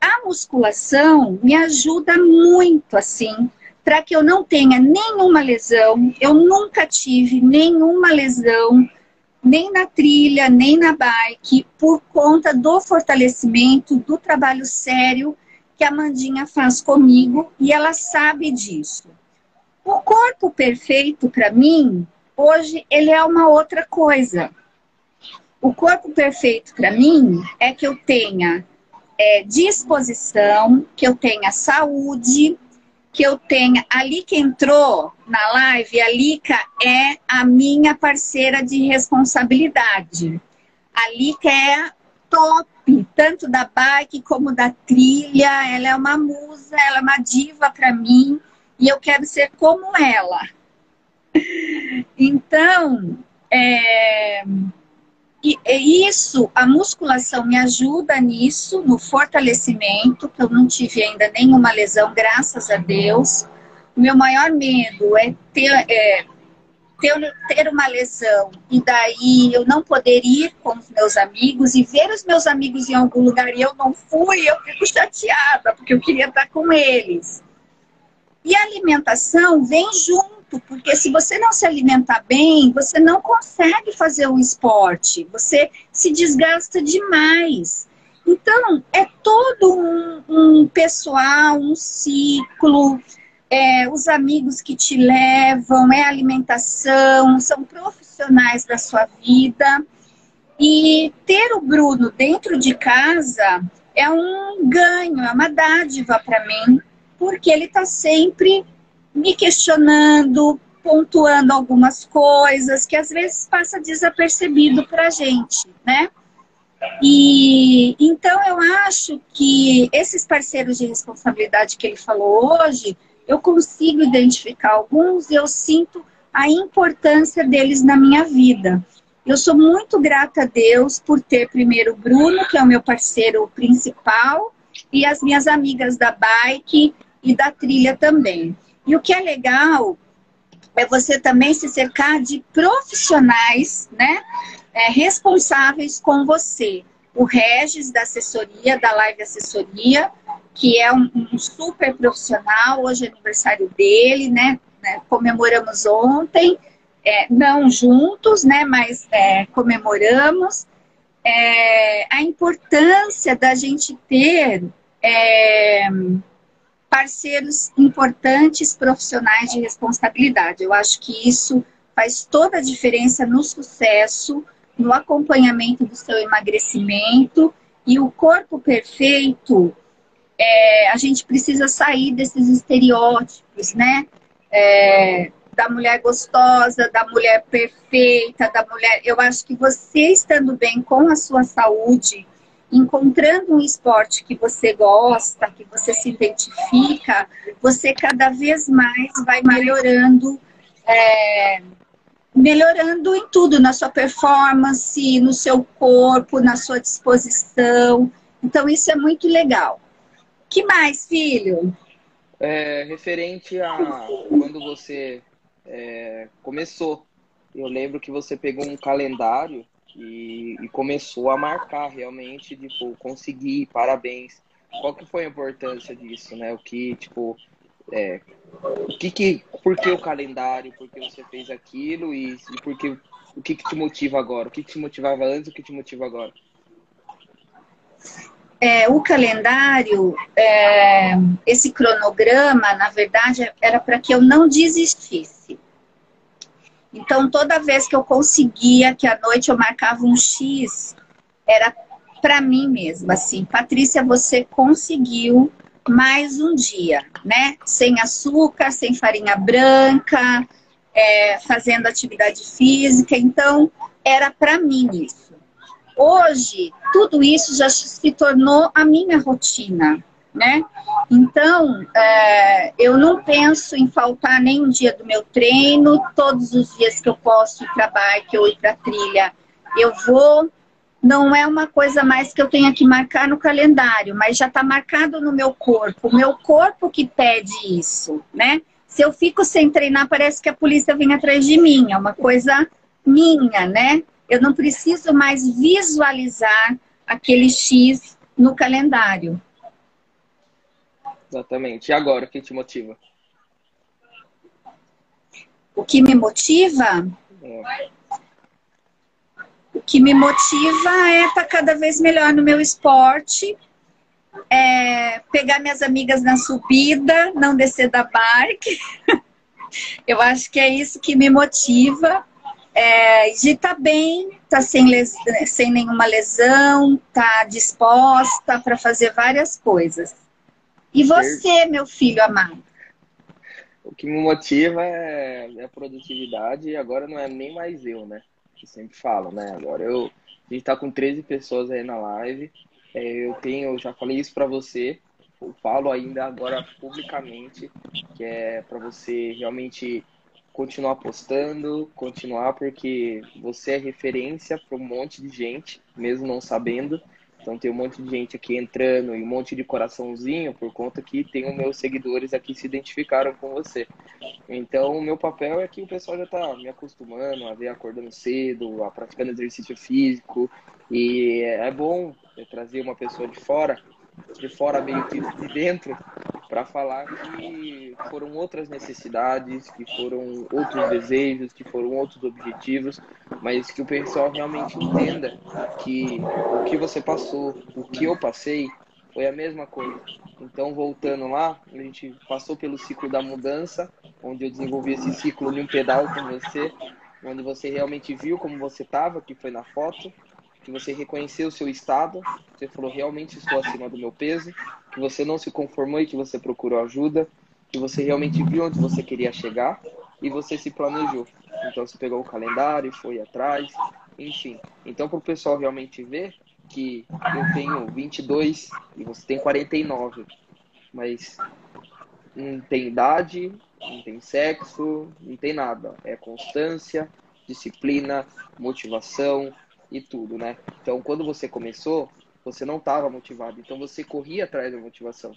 B: a musculação me ajuda muito assim, para que eu não tenha nenhuma lesão. Eu nunca tive nenhuma lesão, nem na trilha, nem na bike, por conta do fortalecimento, do trabalho sério que a Mandinha faz comigo e ela sabe disso. O corpo perfeito para mim Hoje ele é uma outra coisa. O corpo perfeito para mim é que eu tenha é, disposição, que eu tenha saúde, que eu tenha. A Lica entrou na live, a Lica é a minha parceira de responsabilidade. A Lica é top, tanto da bike como da trilha. Ela é uma musa, ela é uma diva para mim e eu quero ser como ela. Então, é, e, isso, a musculação me ajuda nisso, no fortalecimento, que eu não tive ainda nenhuma lesão, graças a Deus. O meu maior medo é ter, é, ter, ter uma lesão e daí eu não poder ir com os meus amigos e ver os meus amigos em algum lugar e eu não fui, eu fico chateada, porque eu queria estar com eles. E a alimentação vem junto porque se você não se alimentar bem, você não consegue fazer o esporte, você se desgasta demais. Então, é todo um, um pessoal, um ciclo, é, os amigos que te levam, é alimentação, são profissionais da sua vida. E ter o Bruno dentro de casa é um ganho, é uma dádiva para mim, porque ele está sempre me questionando, pontuando algumas coisas que às vezes passa desapercebido para a gente, né? E então eu acho que esses parceiros de responsabilidade que ele falou hoje, eu consigo identificar alguns e eu sinto a importância deles na minha vida. Eu sou muito grata a Deus por ter primeiro o Bruno, que é o meu parceiro principal, e as minhas amigas da bike e da trilha também. E o que é legal é você também se cercar de profissionais, né? É, responsáveis com você. O Regis da assessoria, da Live Assessoria, que é um, um super profissional, hoje é aniversário dele, né? né? Comemoramos ontem, é, não juntos, né? Mas é, comemoramos. É, a importância da gente ter é, parceiros importantes profissionais de responsabilidade. Eu acho que isso faz toda a diferença no sucesso, no acompanhamento do seu emagrecimento e o corpo perfeito. É, a gente precisa sair desses estereótipos, né? É, da mulher gostosa, da mulher perfeita, da mulher. Eu acho que você estando bem com a sua saúde, encontrando um esporte que você gosta, que você se identifica, você cada vez mais vai melhorando, é, melhorando em tudo, na sua performance, no seu corpo, na sua disposição. Então, isso é muito legal. que mais, filho?
A: É, referente a quando você é, começou, eu lembro que você pegou um calendário e, e, começou a marcar realmente, tipo, conseguir, parabéns. Qual que foi a importância disso, né? O que, tipo, é, o que que, por que o calendário, por que você fez aquilo e, e por que, o que que te motiva agora? O que, que te motivava antes, o que te motiva agora?
B: É, o calendário, é, esse cronograma, na verdade, era para que eu não desistisse. Então, toda vez que eu conseguia, que à noite eu marcava um X, era para mim mesma, assim, Patrícia, você conseguiu mais um dia, né? Sem açúcar, sem farinha branca, é, fazendo atividade física. Então, era para mim isso. Hoje, tudo isso já se tornou a minha rotina, né? Então, é, eu não penso em faltar nenhum dia do meu treino. Todos os dias que eu posso ir para bike ou ir para trilha, eu vou. Não é uma coisa mais que eu tenha que marcar no calendário, mas já está marcado no meu corpo. O meu corpo que pede isso, né? Se eu fico sem treinar, parece que a polícia vem atrás de mim. É uma coisa minha, né? Eu não preciso mais visualizar aquele X no calendário.
A: Exatamente. E agora, o que te motiva?
B: O que me motiva? É. O que me motiva é estar cada vez melhor no meu esporte, é pegar minhas amigas na subida, não descer da bike. Eu acho que é isso que me motiva. É, de estar tá bem, estar tá sem, les... sem nenhuma lesão, estar tá disposta para fazer várias coisas. E você, meu filho amado?
A: O que me motiva é, é a produtividade e agora não é nem mais eu, né? Que sempre falo, né? Agora eu, a gente tá com 13 pessoas aí na live. É, eu tenho, eu já falei isso para você, eu falo ainda agora publicamente, que é para você realmente continuar postando, continuar porque você é referência para um monte de gente, mesmo não sabendo. Então tem um monte de gente aqui entrando e um monte de coraçãozinho por conta que tem os meus seguidores aqui se identificaram com você. Então o meu papel é que o pessoal já está me acostumando a ver acordando cedo, a praticando exercício físico e é bom trazer uma pessoa de fora, de fora meio que de dentro, para falar que foram outras necessidades, que foram outros desejos, que foram outros objetivos, mas que o pessoal realmente entenda que o que você passou, o que eu passei, foi a mesma coisa. Então, voltando lá, a gente passou pelo ciclo da mudança, onde eu desenvolvi esse ciclo em um pedal com você, onde você realmente viu como você estava, que foi na foto, que você reconheceu o seu estado, você falou realmente estou acima do meu peso, que você não se conformou e que você procurou ajuda, que você realmente viu onde você queria chegar e você se planejou. Então você pegou o calendário, foi atrás, enfim. Então para o pessoal realmente ver que eu tenho 22 e você tem 49, mas não tem idade, não tem sexo, não tem nada. É constância, disciplina, motivação, e tudo, né? Então, quando você começou, você não estava motivado, então você corria atrás da motivação.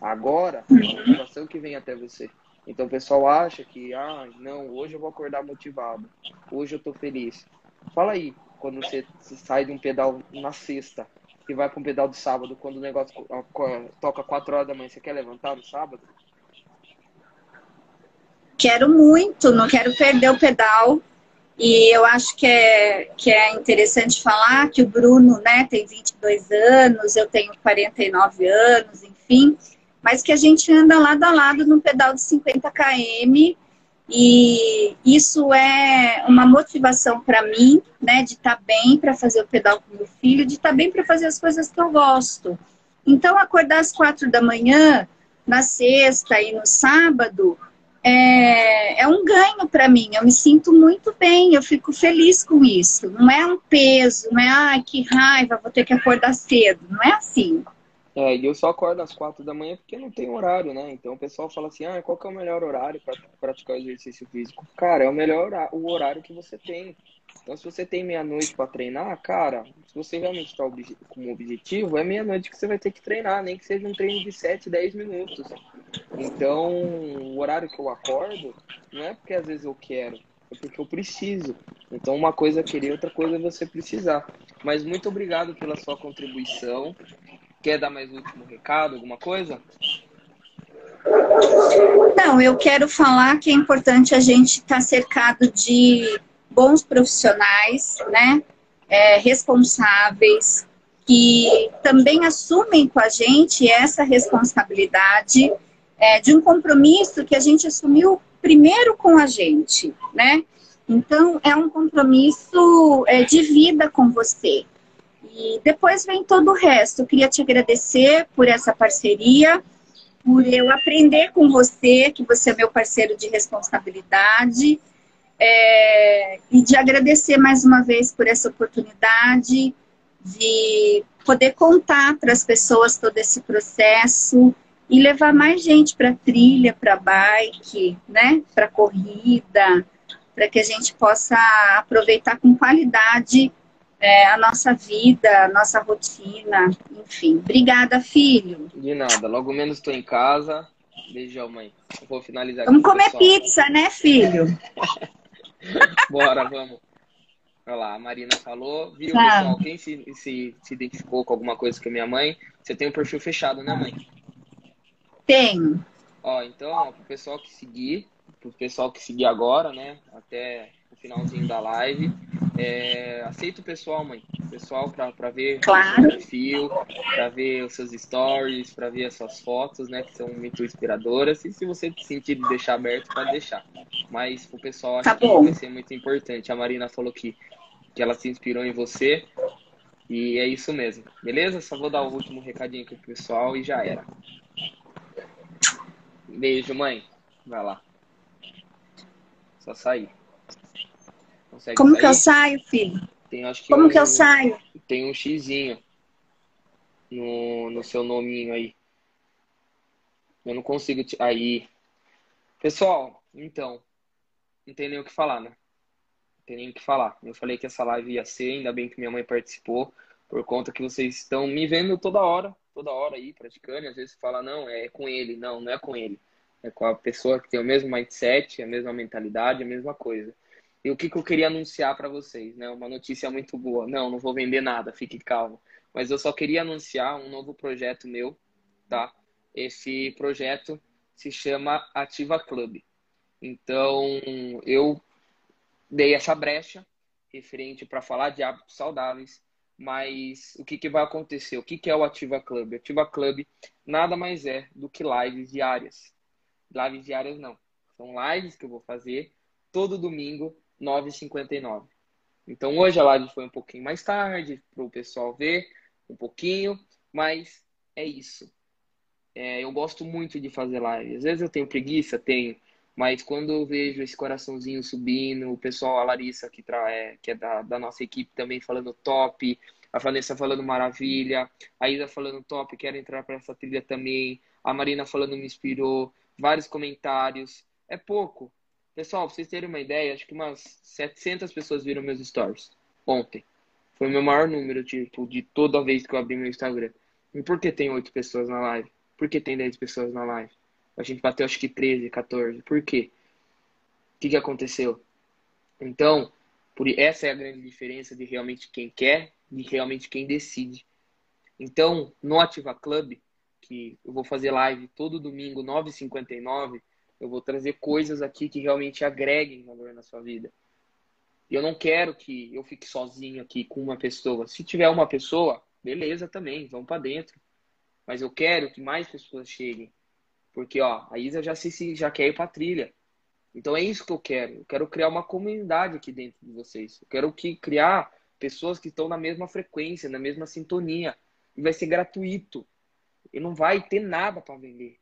A: Agora, a motivação que vem até você. Então, o pessoal acha que, ah, não, hoje eu vou acordar motivado, hoje eu tô feliz. Fala aí, quando você sai de um pedal na sexta e vai para um pedal de sábado, quando o negócio toca 4 horas da manhã, você quer levantar no sábado?
B: Quero muito, não quero perder o pedal. E eu acho que é, que é interessante falar que o Bruno né, tem 22 anos, eu tenho 49 anos, enfim, mas que a gente anda lado a lado num pedal de 50 km e isso é uma motivação para mim, né, de estar tá bem para fazer o pedal com meu filho, de estar tá bem para fazer as coisas que eu gosto. Então, acordar às quatro da manhã, na sexta e no sábado, é, é um ganho para mim. Eu me sinto muito bem, eu fico feliz com isso. Não é um peso, não é, ai, que raiva, vou ter que acordar cedo. Não é assim.
A: É, e eu só acordo às quatro da manhã porque não tem horário, né? Então o pessoal fala assim, ah, qual que é o melhor horário para praticar o exercício físico? Cara, é o melhor o horário que você tem. Então se você tem meia-noite para treinar, cara, se você realmente está como objetivo, é meia-noite que você vai ter que treinar, nem que seja um treino de 7, 10 minutos. Então, o horário que eu acordo não é porque às vezes eu quero, é porque eu preciso. Então, uma coisa é querer, outra coisa é você precisar. Mas muito obrigado pela sua contribuição. Quer dar mais um último recado, alguma coisa?
B: Não, eu quero falar que é importante a gente estar tá cercado de bons profissionais, né? É, responsáveis, que também assumem com a gente essa responsabilidade é, de um compromisso que a gente assumiu primeiro com a gente, né? Então, é um compromisso é, de vida com você. E depois vem todo o resto. Eu queria te agradecer por essa parceria, por eu aprender com você, que você é meu parceiro de responsabilidade, é, e de agradecer mais uma vez por essa oportunidade de poder contar para as pessoas todo esse processo e levar mais gente para trilha, para bike, né, para corrida, para que a gente possa aproveitar com qualidade é, a nossa vida, a nossa rotina, enfim. Obrigada, filho.
A: De nada. Logo menos estou em casa. Beijão, mãe. Eu vou finalizar.
B: Vamos comer pessoal. pizza, né, filho?
A: Bora, vamos. Olha lá, a Marina falou. Viu, tá. pessoal? Quem se, se, se identificou com alguma coisa com a minha mãe, você tem o um perfil fechado, né, mãe?
B: Tenho.
A: Ó, então, ó, pro pessoal que seguir, pro pessoal que seguir agora, né, até o finalzinho da live, é, aceita o pessoal, mãe. O pessoal pra, pra ver
B: claro.
A: o seu perfil, pra ver os seus stories, pra ver as suas fotos, né, que são muito inspiradoras. E se você sentir de deixar aberto, pode deixar. Mas o pessoal acho tá que vai ser muito importante. A Marina falou que, que ela se inspirou em você. E é isso mesmo, beleza? Só vou dar o último recadinho aqui pro pessoal e já era. Beijo, mãe. Vai lá. Só sair.
B: Consegue Como sair? que eu saio, filho?
A: Tem, acho que
B: Como
A: um,
B: que eu saio?
A: Tem um xizinho no, no seu nominho aí. Eu não consigo. Te... Aí. Pessoal, então. Não tem nem o que falar, né? Não tem nem o que falar. Eu falei que essa live ia ser, ainda bem que minha mãe participou, por conta que vocês estão me vendo toda hora toda hora aí praticando, e às vezes fala, não, é com ele. Não, não é com ele. É com a pessoa que tem o mesmo mindset, a mesma mentalidade, a mesma coisa. E o que, que eu queria anunciar para vocês, né? Uma notícia muito boa. Não, não vou vender nada, fique calmo. Mas eu só queria anunciar um novo projeto meu, tá? Esse projeto se chama Ativa Club. Então, eu dei essa brecha referente para falar de hábitos saudáveis, mas o que, que vai acontecer? O que, que é o Ativa Club? Ativa Club nada mais é do que lives diárias. Lives diárias não. São lives que eu vou fazer todo domingo, 9h59. Então hoje a live foi um pouquinho mais tarde, para o pessoal ver um pouquinho, mas é isso. É, eu gosto muito de fazer live. Às vezes eu tenho preguiça, tenho, mas quando eu vejo esse coraçãozinho subindo, o pessoal, a Larissa, que, tra... é, que é da, da nossa equipe também falando top, a Vanessa falando maravilha, a Isa falando top, quero entrar para essa trilha também, a Marina falando me inspirou, vários comentários. É pouco. Pessoal, pra vocês terem uma ideia, acho que umas 700 pessoas viram meus stories ontem. Foi o meu maior número, tipo, de toda vez que eu abri meu Instagram. E por que tem 8 pessoas na live? Por que tem 10 pessoas na live? A gente bateu acho que 13, 14. Por quê? O que, que aconteceu? Então, por essa é a grande diferença de realmente quem quer e realmente quem decide. Então, no Ativa Club, que eu vou fazer live todo domingo, 9h59, eu vou trazer coisas aqui que realmente agreguem valor na sua vida. Eu não quero que eu fique sozinho aqui com uma pessoa. Se tiver uma pessoa, beleza também, vamos para dentro. Mas eu quero que mais pessoas cheguem. Porque, ó, a Isa já, se, já quer ir pra trilha. Então é isso que eu quero. Eu quero criar uma comunidade aqui dentro de vocês. Eu quero que, criar pessoas que estão na mesma frequência, na mesma sintonia. E vai ser gratuito. E não vai ter nada para vender.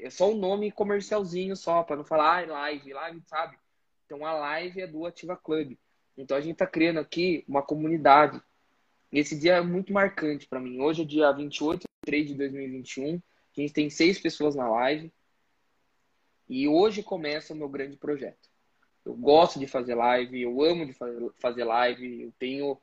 A: É só um nome comercialzinho só, para não falar ah, live, live, sabe? Então a live é do Ativa Club. Então a gente tá criando aqui uma comunidade. Esse dia é muito marcante para mim. Hoje é dia 28 3 de 2021. A gente tem seis pessoas na live. E hoje começa o meu grande projeto. Eu gosto de fazer live, eu amo de fazer live, eu tenho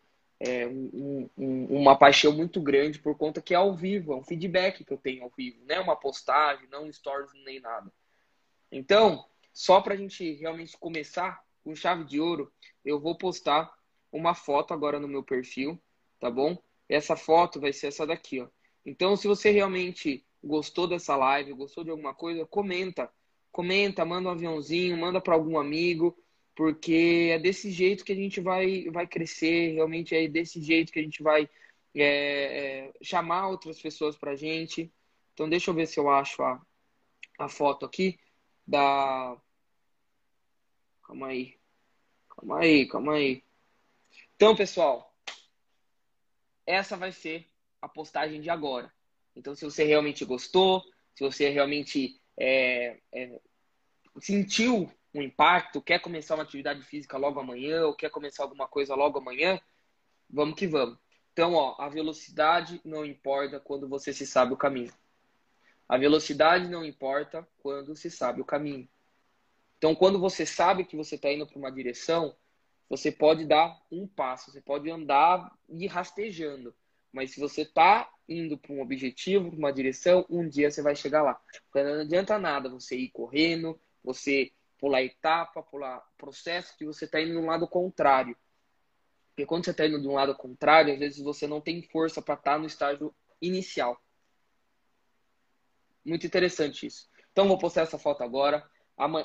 A: é, um, um, uma paixão muito grande por conta que é ao vivo, é um feedback que eu tenho ao vivo, não é uma postagem, não um stories nem nada. Então, só para a gente realmente começar com chave de ouro, eu vou postar uma foto agora no meu perfil, tá bom? Essa foto vai ser essa daqui, ó. Então, se você realmente gostou dessa live, gostou de alguma coisa, comenta. Comenta, manda um aviãozinho, manda para algum amigo, porque é desse jeito que a gente vai, vai crescer, realmente é desse jeito que a gente vai é, é, chamar outras pessoas para a gente. Então, deixa eu ver se eu acho a, a foto aqui da. Calma aí. Calma aí, calma aí. Então, pessoal, essa vai ser a postagem de agora. Então, se você realmente gostou, se você realmente é, é, sentiu um impacto, quer começar uma atividade física logo amanhã, ou quer começar alguma coisa logo amanhã, vamos que vamos. Então, ó, a velocidade não importa quando você se sabe o caminho. A velocidade não importa quando se sabe o caminho. Então, quando você sabe que você está indo para uma direção, você pode dar um passo, você pode andar e ir rastejando. Mas se você está indo para um objetivo, para uma direção, um dia você vai chegar lá. Então, não adianta nada você ir correndo, você pular etapa, pular processo, que você está indo no lado contrário. Porque quando você está indo de um lado contrário, às vezes você não tem força para estar tá no estágio inicial. Muito interessante isso. Então, vou postar essa foto agora.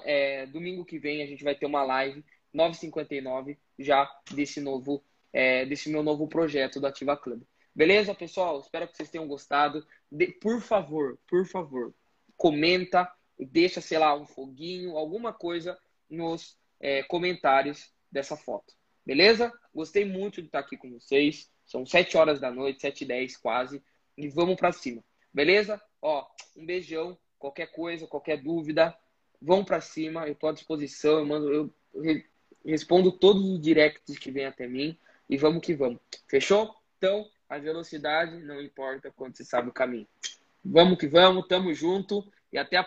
A: É, domingo que vem a gente vai ter uma live 9h59 já desse novo, é, desse meu novo projeto do Ativa Club. Beleza, pessoal? Espero que vocês tenham gostado. De, por favor, por favor, comenta, deixa, sei lá, um foguinho, alguma coisa nos é, comentários dessa foto. Beleza? Gostei muito de estar aqui com vocês. São 7 horas da noite, 7 e 10 quase. E vamos para cima. Beleza? Ó, um beijão. Qualquer coisa, qualquer dúvida, vão para cima. Eu estou à disposição. Eu, mando, eu respondo todos os directs que vêm até mim. E vamos que vamos. Fechou? Então, a velocidade não importa quando você sabe o caminho. Vamos que vamos, tamo junto e até a